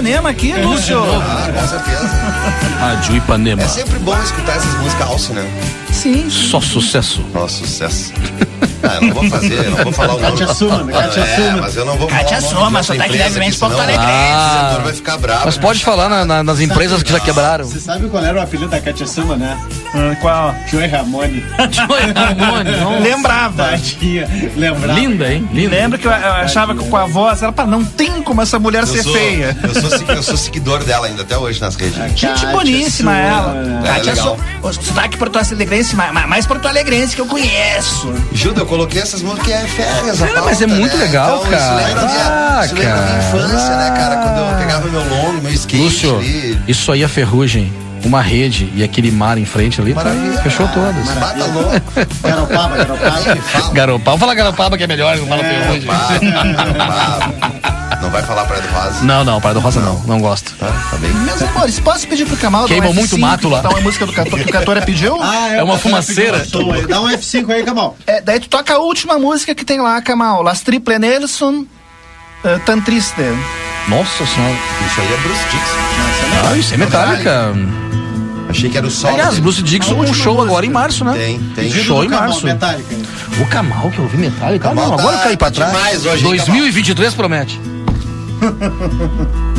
Ipanema aqui, Lúcio. Ah, com certeza. Rádio Ipanema. É sempre bom escutar essas músicas alce, né? Sim. Só sucesso. Nossa, sucesso. Ah, eu não vou fazer, eu não vou falar o nome. Kátia Suma, né? Kátia é, Suma. mas eu não vou Kátia falar o Suma, empresa levemente aqui, senão Porto Alegre. O setor vai ficar bravo. Mas pode falar na- na- nas empresas que já quebraram. Você sabe qual era o apelido da Katia Suma, né? Ah, Qual? Joey Ramone. Lembrava. Tadinha, lembrava. Linda, hein? Linda. Lembra que eu, eu achava que com a voz, ela, pá, não tem como essa mulher Eu ser sou, feia. Eu sou, eu sou seguidor dela ainda até hoje nas redes. Gente Kátia boníssima Suma. ela. É, Kátia legal. Suma. O sotaque porto alegrense, ma- ma- mais porto alegrense que eu conheço. Júlio, eu coloquei essas músicas que é férias, a Cara, mas é pauta, muito né? legal, então, cara. Isso lembra, minha, Ah, isso lembra minha cara. infância, né, cara? Quando eu pegava meu longo, meu skate Lúcio, ali. isso aí é ferrugem. Uma rede e aquele mar em frente ali, tá, Maravilha. fechou todas. Bata louco. Garopaba, Garopaba. me fala. Garopaba, vamos falar Garopaba que é melhor, não fala ferrugem. Garopaba. Não vai falar Praia do Rosa. Não, não, Praia do Rosa não, não gosto. Tá, tá bem. Meus amores, posso pedir pro Kamal dar Queimou um muito F5, mato lá. botar uma música do Cato- que o Catora pediu? Ah, É uma o Catora fumaceira. pediu um. Dá um F5 aí, Camal. É, daí tu toca a última música que tem lá, Kamal. Las Triple Nelson, eh, Tan Triste. Nossa senhora. Isso aí é Bruce Dixon. Ah, isso é metálica. Achei que era o solo. Aliás, dele. Bruce Dixon, um show agora em março, né? Tem, tem. Show em Camal, março. Metallica. O Kamal que eu ouvi. Ah, Kamal não, tá- agora eu caí pra tá trás. demais hoje, hein, 2023 promete.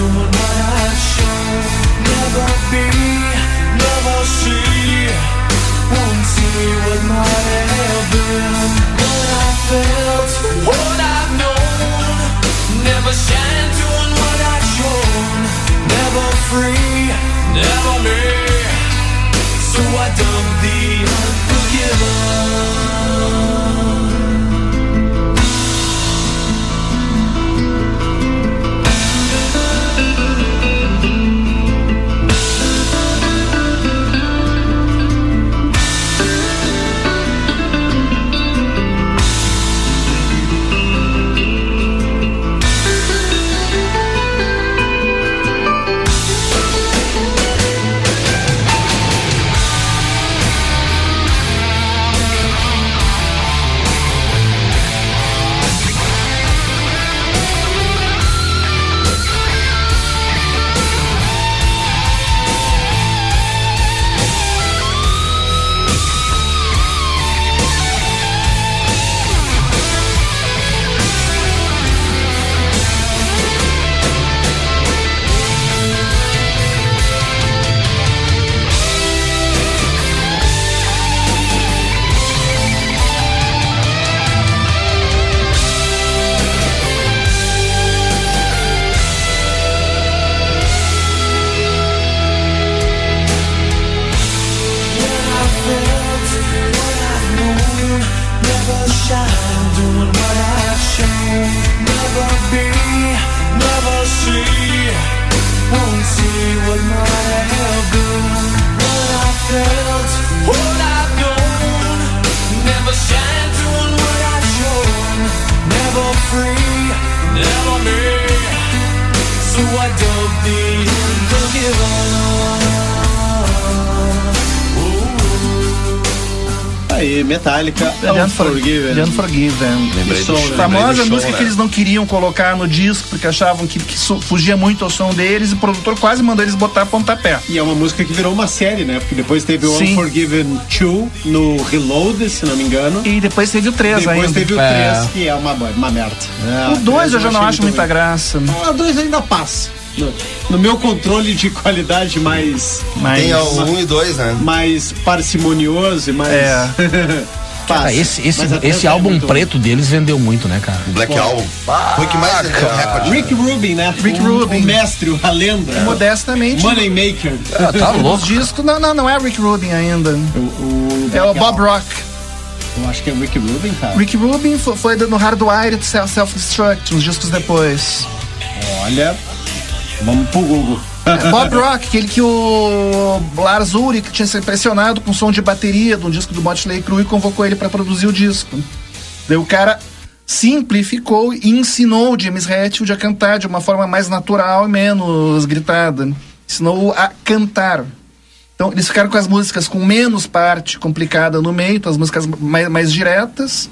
someone Unforgiven. The Unforgiven. Lembrei do show, Famosa do música né? que eles não queriam colocar no disco porque achavam que, que so- fugia muito ao som deles e o produtor quase mandou eles botar pontapé. E é uma música que virou uma série, né? Porque depois teve o Sim. Unforgiven 2 no Reload, se não me engano. E depois teve o 3 Depois ainda. teve o É. 3, que é uma, uma merda. É, O 2 eu já não acho muita ruim. graça. O 2 ainda passa. No, no meu controle de qualidade mais. Mais- Tem o 1 e 2, né? Mais parcimonioso e mais. É. passa. Cara, esse, esse, esse é álbum muito preto deles vendeu muito, né, cara? Black Bom. Album. Foi o que mais vendeu recorde. Rick Rubin, né? Rick o, Rubin. O mestre, a lenda. Modestamente. Moneymaker. Ah, tá Os louco. discos. Não, não, não é Rick Rubin ainda. O, o É o Bob. Rock. Eu acho que é Rick Rubin, cara. Rick Rubin fo- foi no Hardwired Self- Self-Destruct, uns discos depois. Olha. Vamos pro Google. Bob Rock, aquele que o Lars Ulrich tinha se impressionado com o som de bateria de um disco do Motley Crue e convocou ele para produzir o disco. Daí o cara simplificou e ensinou o James Hetfield a cantar de uma forma mais natural e menos gritada. Ensinou-o a cantar. Então eles ficaram com as músicas com menos parte complicada no meio, então as músicas mais, mais diretas,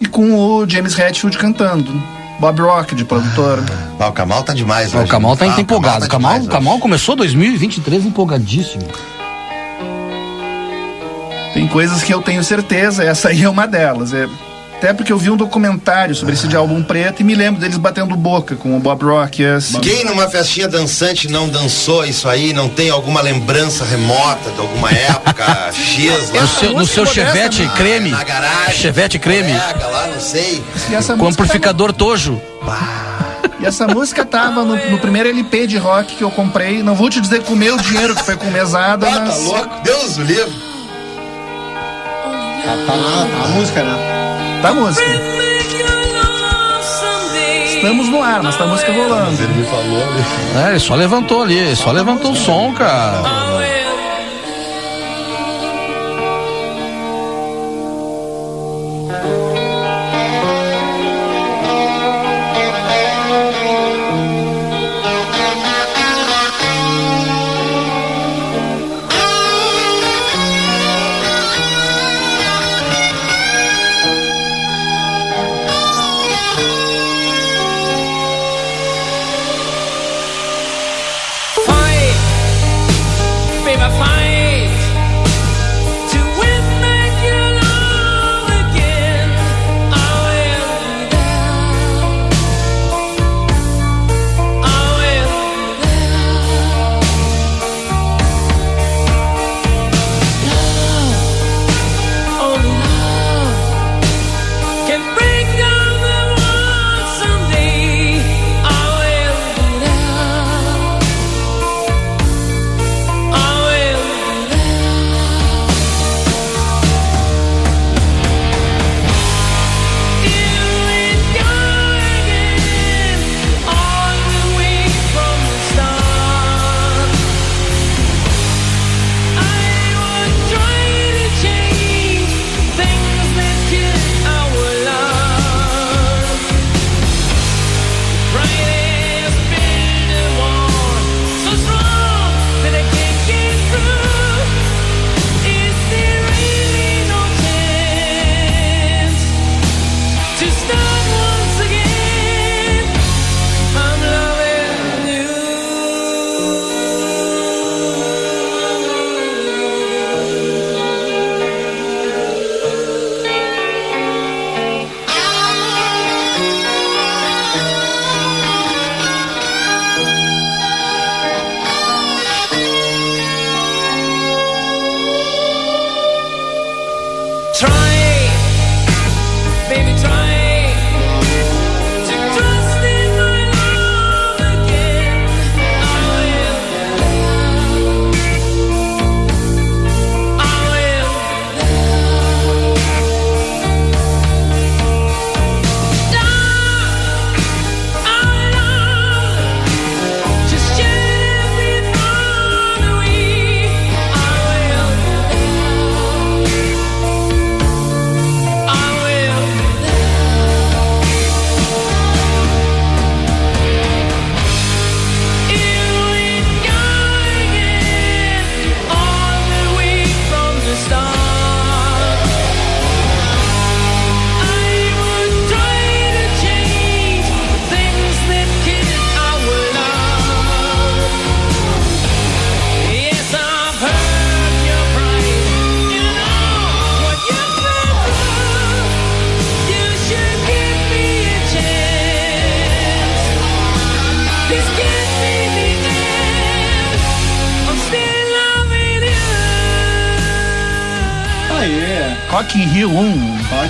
e com o James Hetfield cantando. Bob Rock, de produtor. Ah, o Kamal tá demais, O hoje. Kamal tá Ah, empolgado. O Kamal, demais o Kamal começou 2023 empolgadíssimo. Tem coisas que eu tenho certeza, essa aí é uma delas. É, até porque eu vi um documentário sobre esse de álbum preto e me lembro deles batendo boca com o Bob Rock. Assim. Quem numa festinha dançante não dançou isso aí, não tem alguma lembrança remota de alguma época X lá? No seu, no seu chevette Ah, creme. Na garagem. Chevette creme. Colega lá, não sei. E essa Com amplificador Tojo. E essa música tava no, no primeiro LP de rock que eu comprei. Não vou te dizer com o meu dinheiro que foi com mesada, Ah, tá mas. louco? Deus o livre. Tá, tá na tá a música, né? Tá a música. Estamos no ar, mas tá a música rolando. Ele me falou ali. É, ele só levantou ali, ele só levantou o som, cara.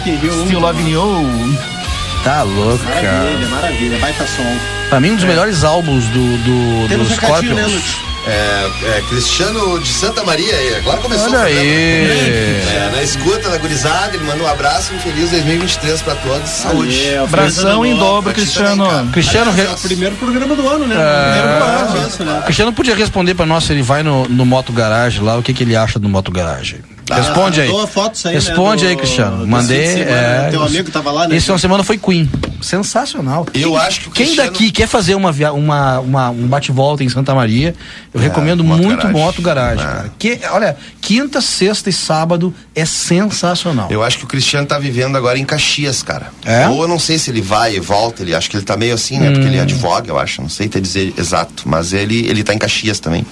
Rock in Rio 1. Still Loving You. Tá louco, cara. Maravilha, maravilha. Baita som. Pra mim, um dos melhores álbuns do, do, Temos dos um né, Scorpions. É, é, Cristiano de Santa Maria aí. Agora começou Olha o programa. aí. É, na escuta, na gurizada, ele manda um abraço e um feliz 2023 pra todos. Saúde. Valeu, Abração em ano dobro, Cristiano. também, cara. Cristiano, Aliás, re- Primeiro programa do ano, né? É. Primeiro programa disso, né? Cristiano podia responder pra nós se ele vai no, no Moto Garage lá, o que, que ele acha do Moto Garage. Responde aí. aí, né, Responde do- aí, Cristiano. Mandei. semana, é, né? Teu amigo tava lá, né? Esse final de semana foi Queen. Sensacional. Eu Quem- acho que o Quem Cristiano- daqui quer fazer uma, via- uma, uma- um bate-volta em Santa Maria, eu recomendo Moto muito Garage. Moto Garage, É. cara. Que, olha, quinta, sexta e sábado é sensacional. Eu acho que o Cristiano tá vivendo agora em Caxias, cara. É? Ou eu não sei se ele vai e volta, ele acho que ele tá meio assim, né? Hum. Porque ele advoga, eu acho. Não sei te dizer exato, mas ele, ele tá em Caxias também.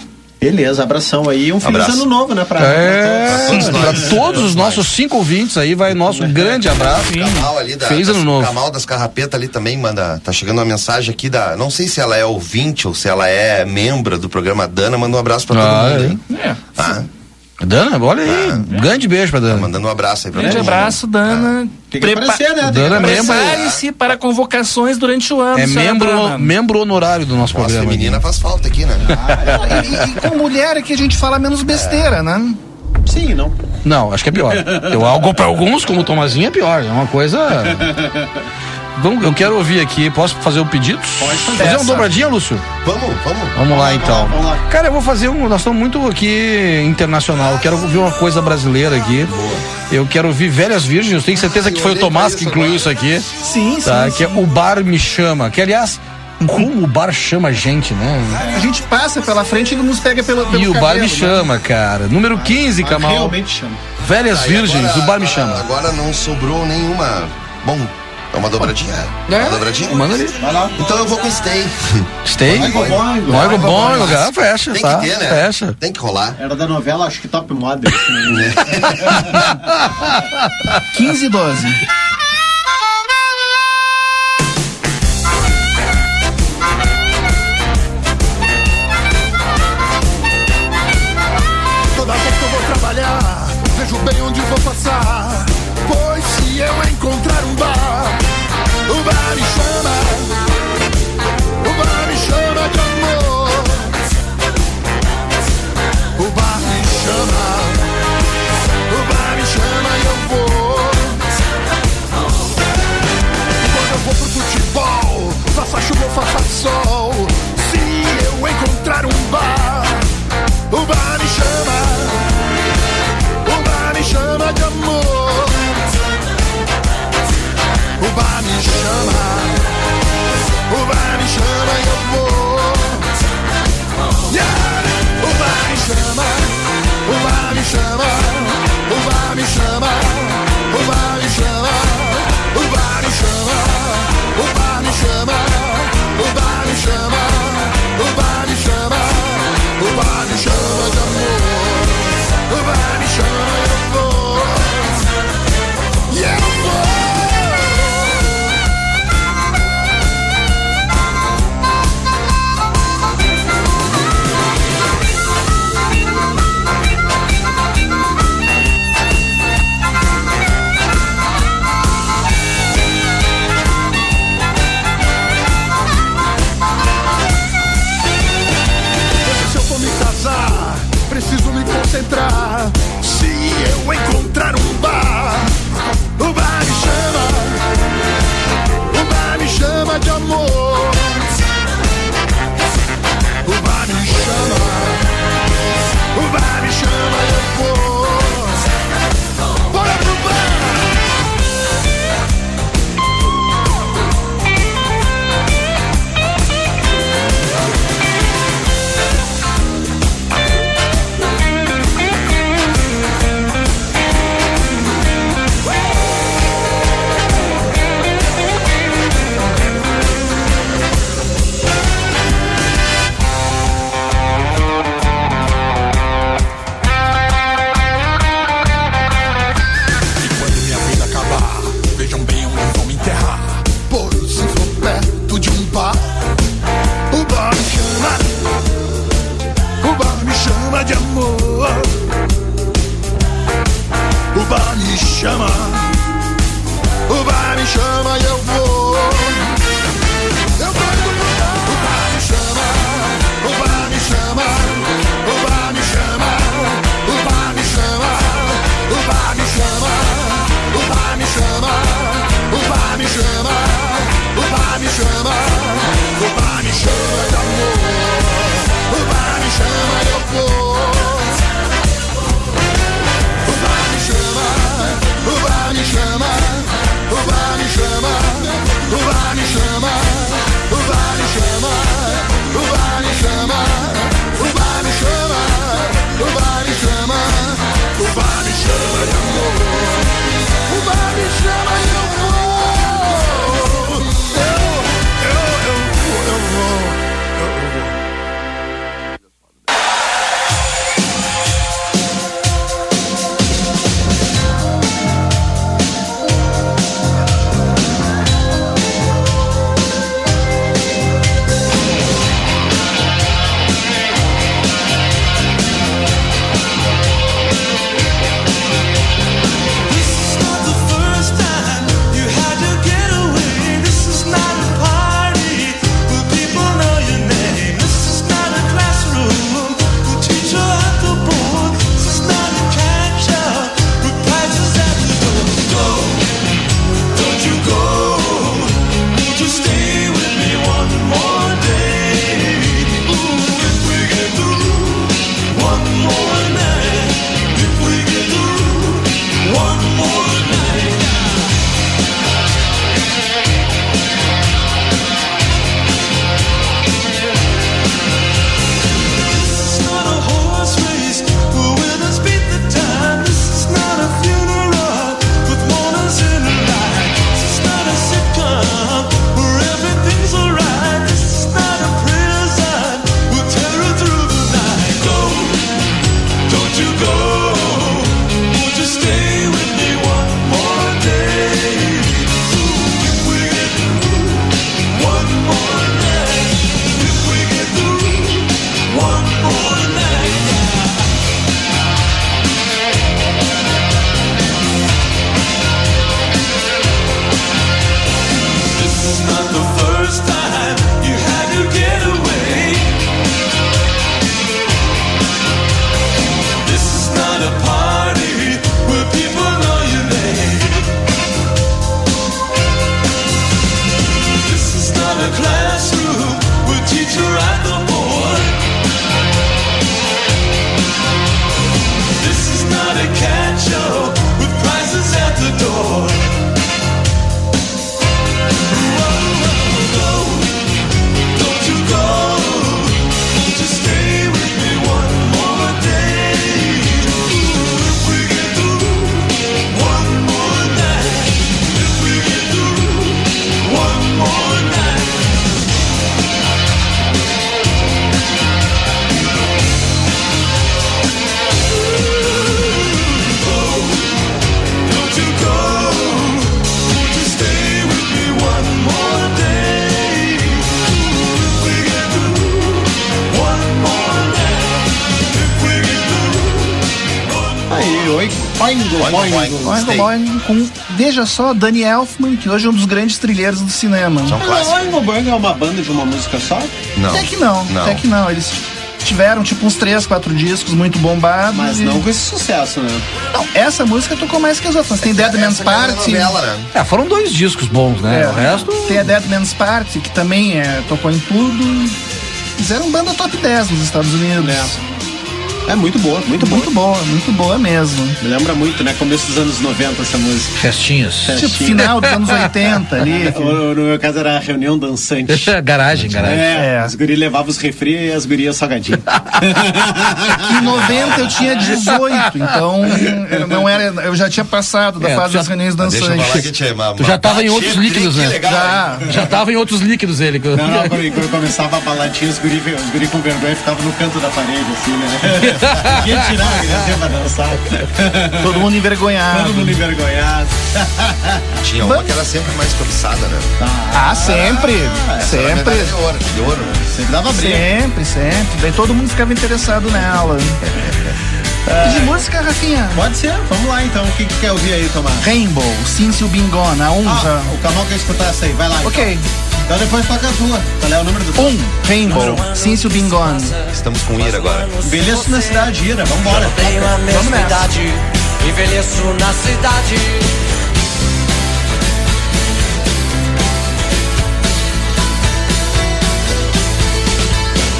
Beleza, abração aí. Um feliz Abraço. ano novo, né? Pra, É, Pra todos pra todos os nossos cinco ouvintes aí, vai nosso grande abraço. Camal ali da, Feliz das, ano novo. Camal das Carrapetas ali também manda. Tá chegando uma mensagem aqui da. Não sei se ela é ouvinte ou se ela é membro do programa Dana. Manda um abraço pra todo Ah, mundo aí. É. Ah, Dana, olha aí. grande beijo pra Dana. mandando um abraço aí pra Grande abraço, Dana. Tem que aparecer, né? Dana é. Prepare-se para convocações durante o ano. É membro, Dana. membro honorário do nosso Voz programa. feminina faz falta aqui, né? E, e- e com mulher é que a gente fala menos besteira, né? Sim, não. Não, acho que é pior. Eu, algo para alguns, como o Tomazinho, é pior. É uma coisa. Vamos, eu quero ouvir aqui. Posso fazer o pedido? Pode fazer. Fazer uma dobradinha, Lúcio? Vamos, vamos. Vamos lá então. vamos lá. Cara, eu vou fazer um. Nós estamos muito aqui internacional. Eu quero ouvir uma coisa brasileira aqui. Eu quero ouvir Velhas Virgens. Eu tenho certeza que foi o Tomás que incluiu isso aqui. Sim, sim. Tá? sim. Que é O Bar Me Chama. Que aliás, como o bar chama a gente, né? A gente passa pela frente e nos pega pelo, pelo E o bar cabelo, me né? chama, cara. Número 15, Mas Camal. Realmente chama. Velhas Aí Virgens, agora- o bar me chama. Agora não sobrou nenhuma. Bom, é uma dobradinha? É? Uma dobradinha? Manda ali. Vai lá. Então eu vou com Stay. Stay? Boingo, boingo. Boingo, Boingo, cara. Fecha, Tem tá? que ter, né? Fecha. Tem que rolar. Era da novela, acho que Top Model. né? 15 e 12. amor. Yeah! O bar chama. Com, veja só, Danny Elfman, que hoje é um dos grandes trilheiros do cinema. Mas o Oingo Boingo é uma banda de uma música só? Até que não, até que não. Eles tiveram tipo uns três, quatro discos muito bombados. Mas e- não com esse sucesso, né? Não, essa música tocou mais que as outras. Tem Dead Man's Party. É, foram dois discos bons, né? É, o resto. Tem a Dead Man's Party, que também é, tocou em tudo. Fizeram banda top 10 nos Estados Unidos. É muito boa, muito boa. Muito boa, muito boa mesmo. Me lembra muito, né? Começo dos anos 90 essa música. Festinhas. Tipo, final dos anos 80 ali. que- No meu caso era a reunião dançante. garagem, garagem. É, os guris levavam os refri e as gurias salgadinho. Em 90 eu tinha 18, então eu não era, eu já tinha passado da É, fase já- das reuniões Deixa eu falar que dançantes. tinha uma, Tu já tava em outros líquidos, né? Já. Já tava em outros líquidos ele. Não, não, quando, quando começava a baladinha, os guri, os guri com vergonha ficavam no canto da parede, assim, né? Ninguém tirava, ninguém pra dançar. Todo mundo envergonhado. Todo mundo envergonhado. Tinha uma que era sempre mais cobiçada, né? Ah, sempre, Essa era a sempre. medalha de ouro, de ouro, né? Sempre dava briga. Sempre, sempre. Daí todo mundo ficava interessado nela. De música, Rafinha? Pode ser, vamos lá então. O que, que quer ouvir aí, Tomás? Rainbow, Since You Been Gone, a 1 Ah, o Camal quer escutar essa aí, vai lá. Ok. Então, então depois toca a tua. Qual é o número do Um, Rainbow, Since You Been Gone. Estamos com ira agora. Envelheço na cidade, Ira, vambora. Tenho a Vamos mesma idade, envelheço na cidade.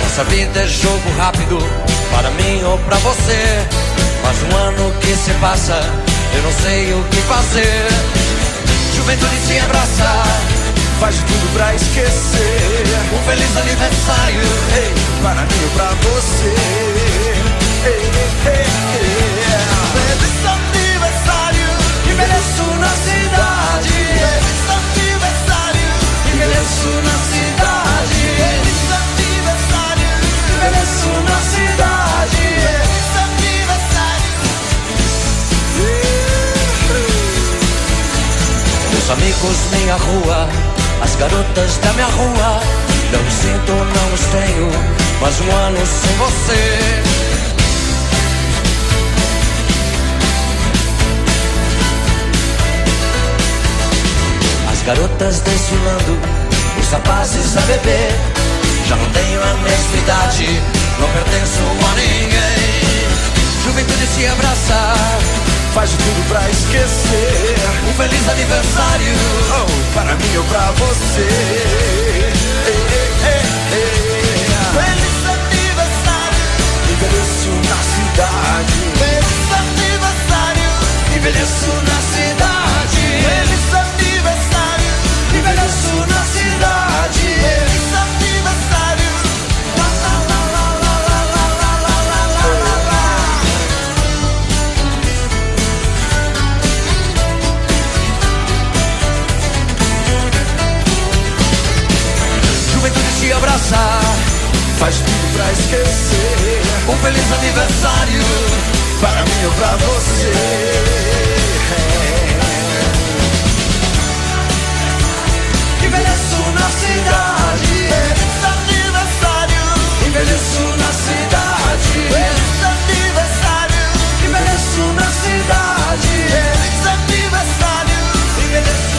Essa vida é jogo rápido, para mim ou pra você. Mas um ano que se passa, eu não sei o que fazer. Juventude se abraça, faz tudo pra esquecer. Um feliz aniversário, ei, para mim ou pra você. Ei, ei. Feliz aniversário, envelheço na cidade. Feliz aniversário, envelheço na cidade. Feliz aniversário, envelheço na cidade. Feliz aniversário. Meus amigos, minha rua, as garotas da minha rua. Não sinto, não os tenho, mas um ano sem você. As garotas desfilando, os rapazes a beber. Já não tenho a mesma idade, não pertenço a ninguém. Juventude se abraça, faz de tudo pra esquecer. Um feliz aniversário, oh, para mim ou pra você. Feliz aniversário, envelheço na cidade. Feliz aniversário, envelheço na cidade. Feliz aniversário, Juventude se abraça, faz tudo pra esquecer. Um feliz aniversário para mim ou pra você. Envelheço na cidade. Feliz aniversário. Envelheço na cidade. Feliz aniversário. Envelheço na cidade. Feliz aniversário. Envelheço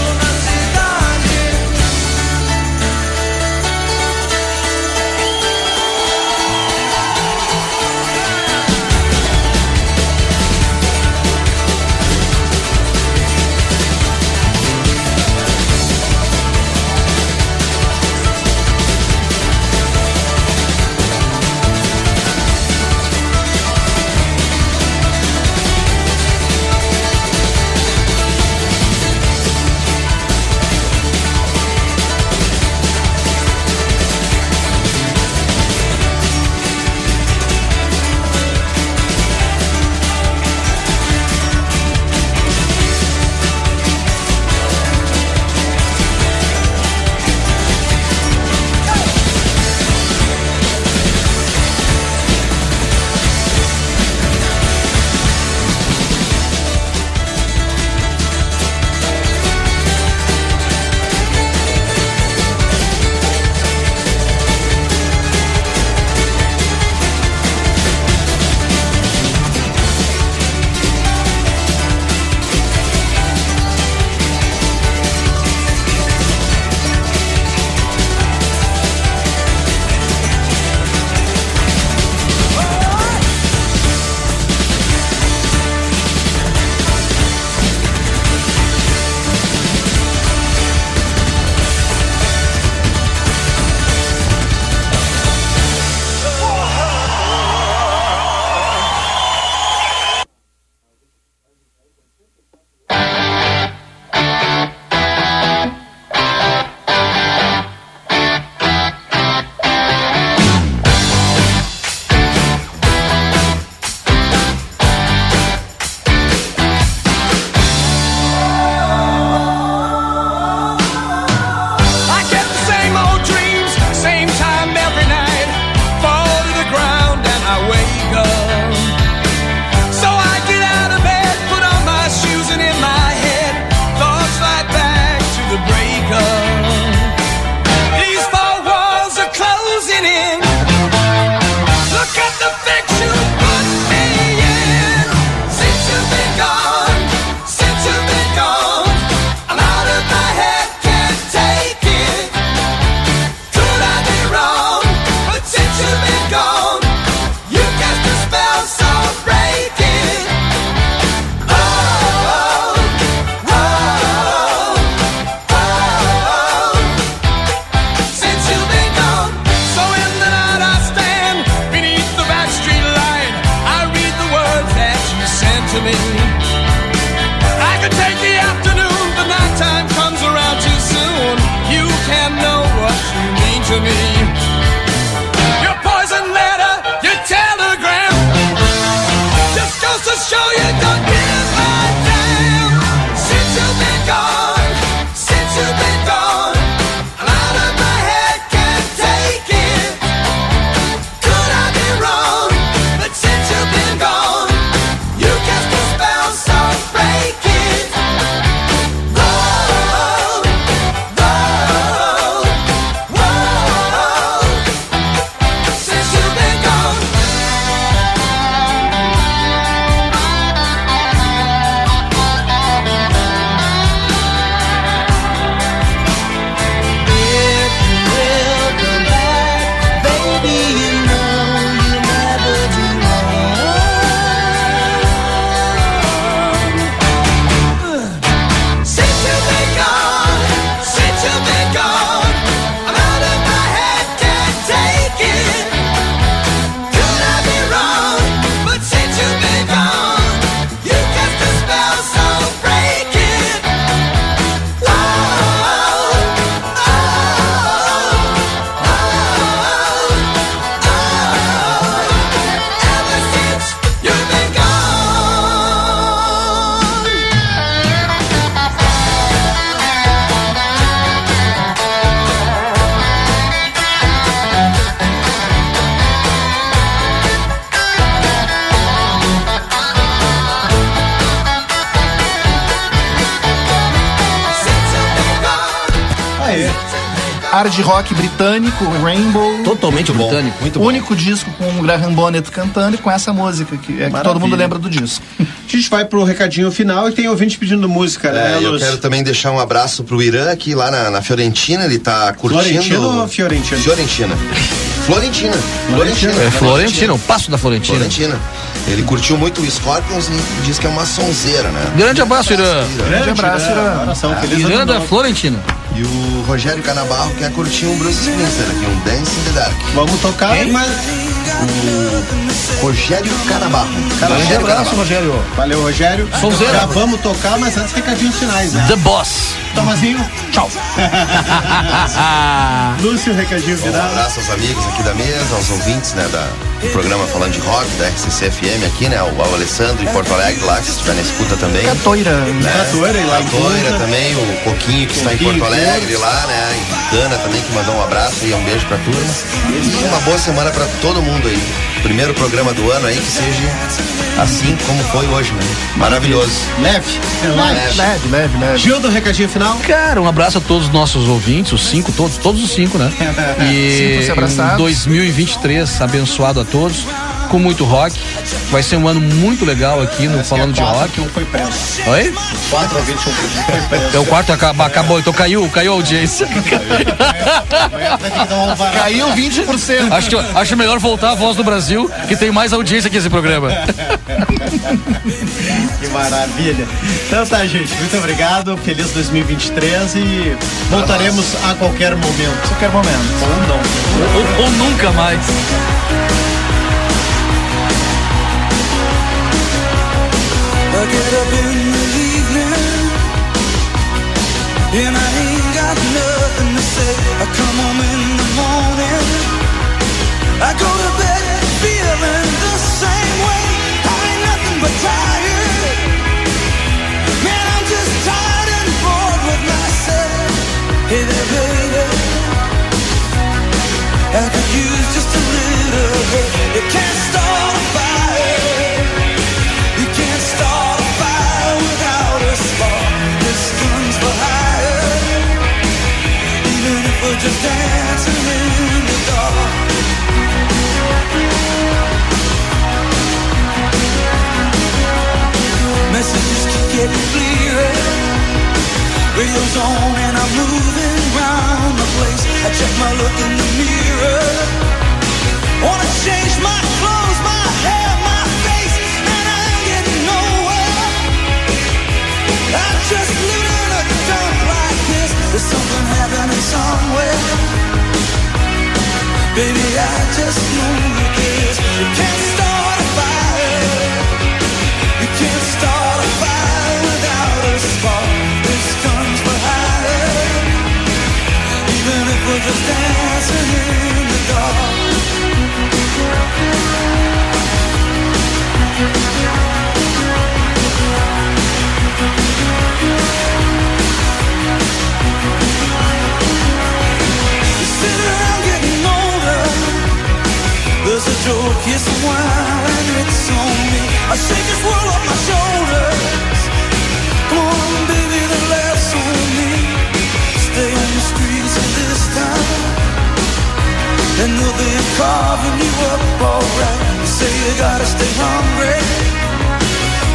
rock britânico, Rainbow. Totalmente britânico. Muito o único disco com o Graham Bonnet cantando e com essa música, que, é que todo mundo lembra do disco. A gente vai pro recadinho final e tem ouvinte pedindo música, né, É, eu quero também deixar um abraço pro Irã aqui lá na, na Fiorentina, ele tá curtindo. Florentino ou Fiorentina? Fiorentina. Florentina. Florentina. É Florentina, o passo da Florentina. Florentina. Ele curtiu muito o Scorpions e diz que é uma sonzeira, né? Grande abraço, Irã. Grande abraço, Irã. Irã da novo. Florentina. E o Rogério Canabarro quer curtir um Bruce Springsteen aqui, um Dance in the Dark. Vamos tocar, mas Rogério Canabarro. Grande Rogério abraço, Canabarro. Rogério. valeu, Rogério. Sonzeira. Já vamos tocar, mas antes recadinhos finais, né? The Boss. Tomazinho, Tchau. Lúcio, recadinho Bom, um final. abraço aos amigos aqui da mesa, aos ouvintes né, da, do programa Falando de Rock, da RCC FM aqui, né? O, ao Alessandro em Porto Alegre, lá, que estiver na escuta também. Catoira. né? Catoira, e lá em Catoira também, o Coquinho que está em Coquinho, Porto Alegre lá, né? E Dana também que mandou um abraço e um beijo pra turma. E uma boa semana pra todo mundo aí. Primeiro programa do ano aí que seja assim como foi hoje, né? Maravilhoso. Leve, leve. Leve, leve, leve. Gil do recadinho final. Cara, um abraço a todos os nossos ouvintes, os cinco, todos, todos os cinco, né? E Sintam-se abraçados. em 2023, abençoado a todos, com muito rock. Vai ser um ano muito legal aqui no Falando de Quatro, Rock. que um foi preso. Oi? Quatro ouvintes, um foi preso. É o quarto acaba, acabou, então caiu, caiu a audiência. Caiu 20%. Acho, que- acho melhor voltar a voz do Brasil, que tem mais audiência que esse programa. Que maravilha. Então tá, gente. Muito obrigado. Feliz 2023 e voltaremos a qualquer momento. Qualquer momento. Ou não. ou, ou nunca mais. Get up in the evening and I ain't got nothing to say. I come home in the morning. I go to bed feeling the same way. I ain't nothing but tired. Just dancing in the dark. Messages keep getting clearer. Radio's on and I'm the place. I check my look in the mirror. Wanna change my clothes, my hair, my face, and I ain't getting nowhere. I just in a this. There's something happening somewhere. Baby, I just know you kiss. You can't start a fire. You can't start a fire without a spark. This comes for higher. Even if we're just dancing in the dark. kiss of wine and it's on me. I shake this world off my shoulders. Come on, baby, the laughs on me. Stay on the streets at this time. And they'll be carving you up alright. You say you gotta stay hungry.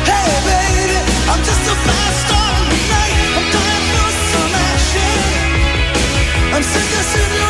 Hey, baby, I'm just a fast star tonight. I'm dying for some action. I'm sick of sitting.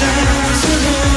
times alone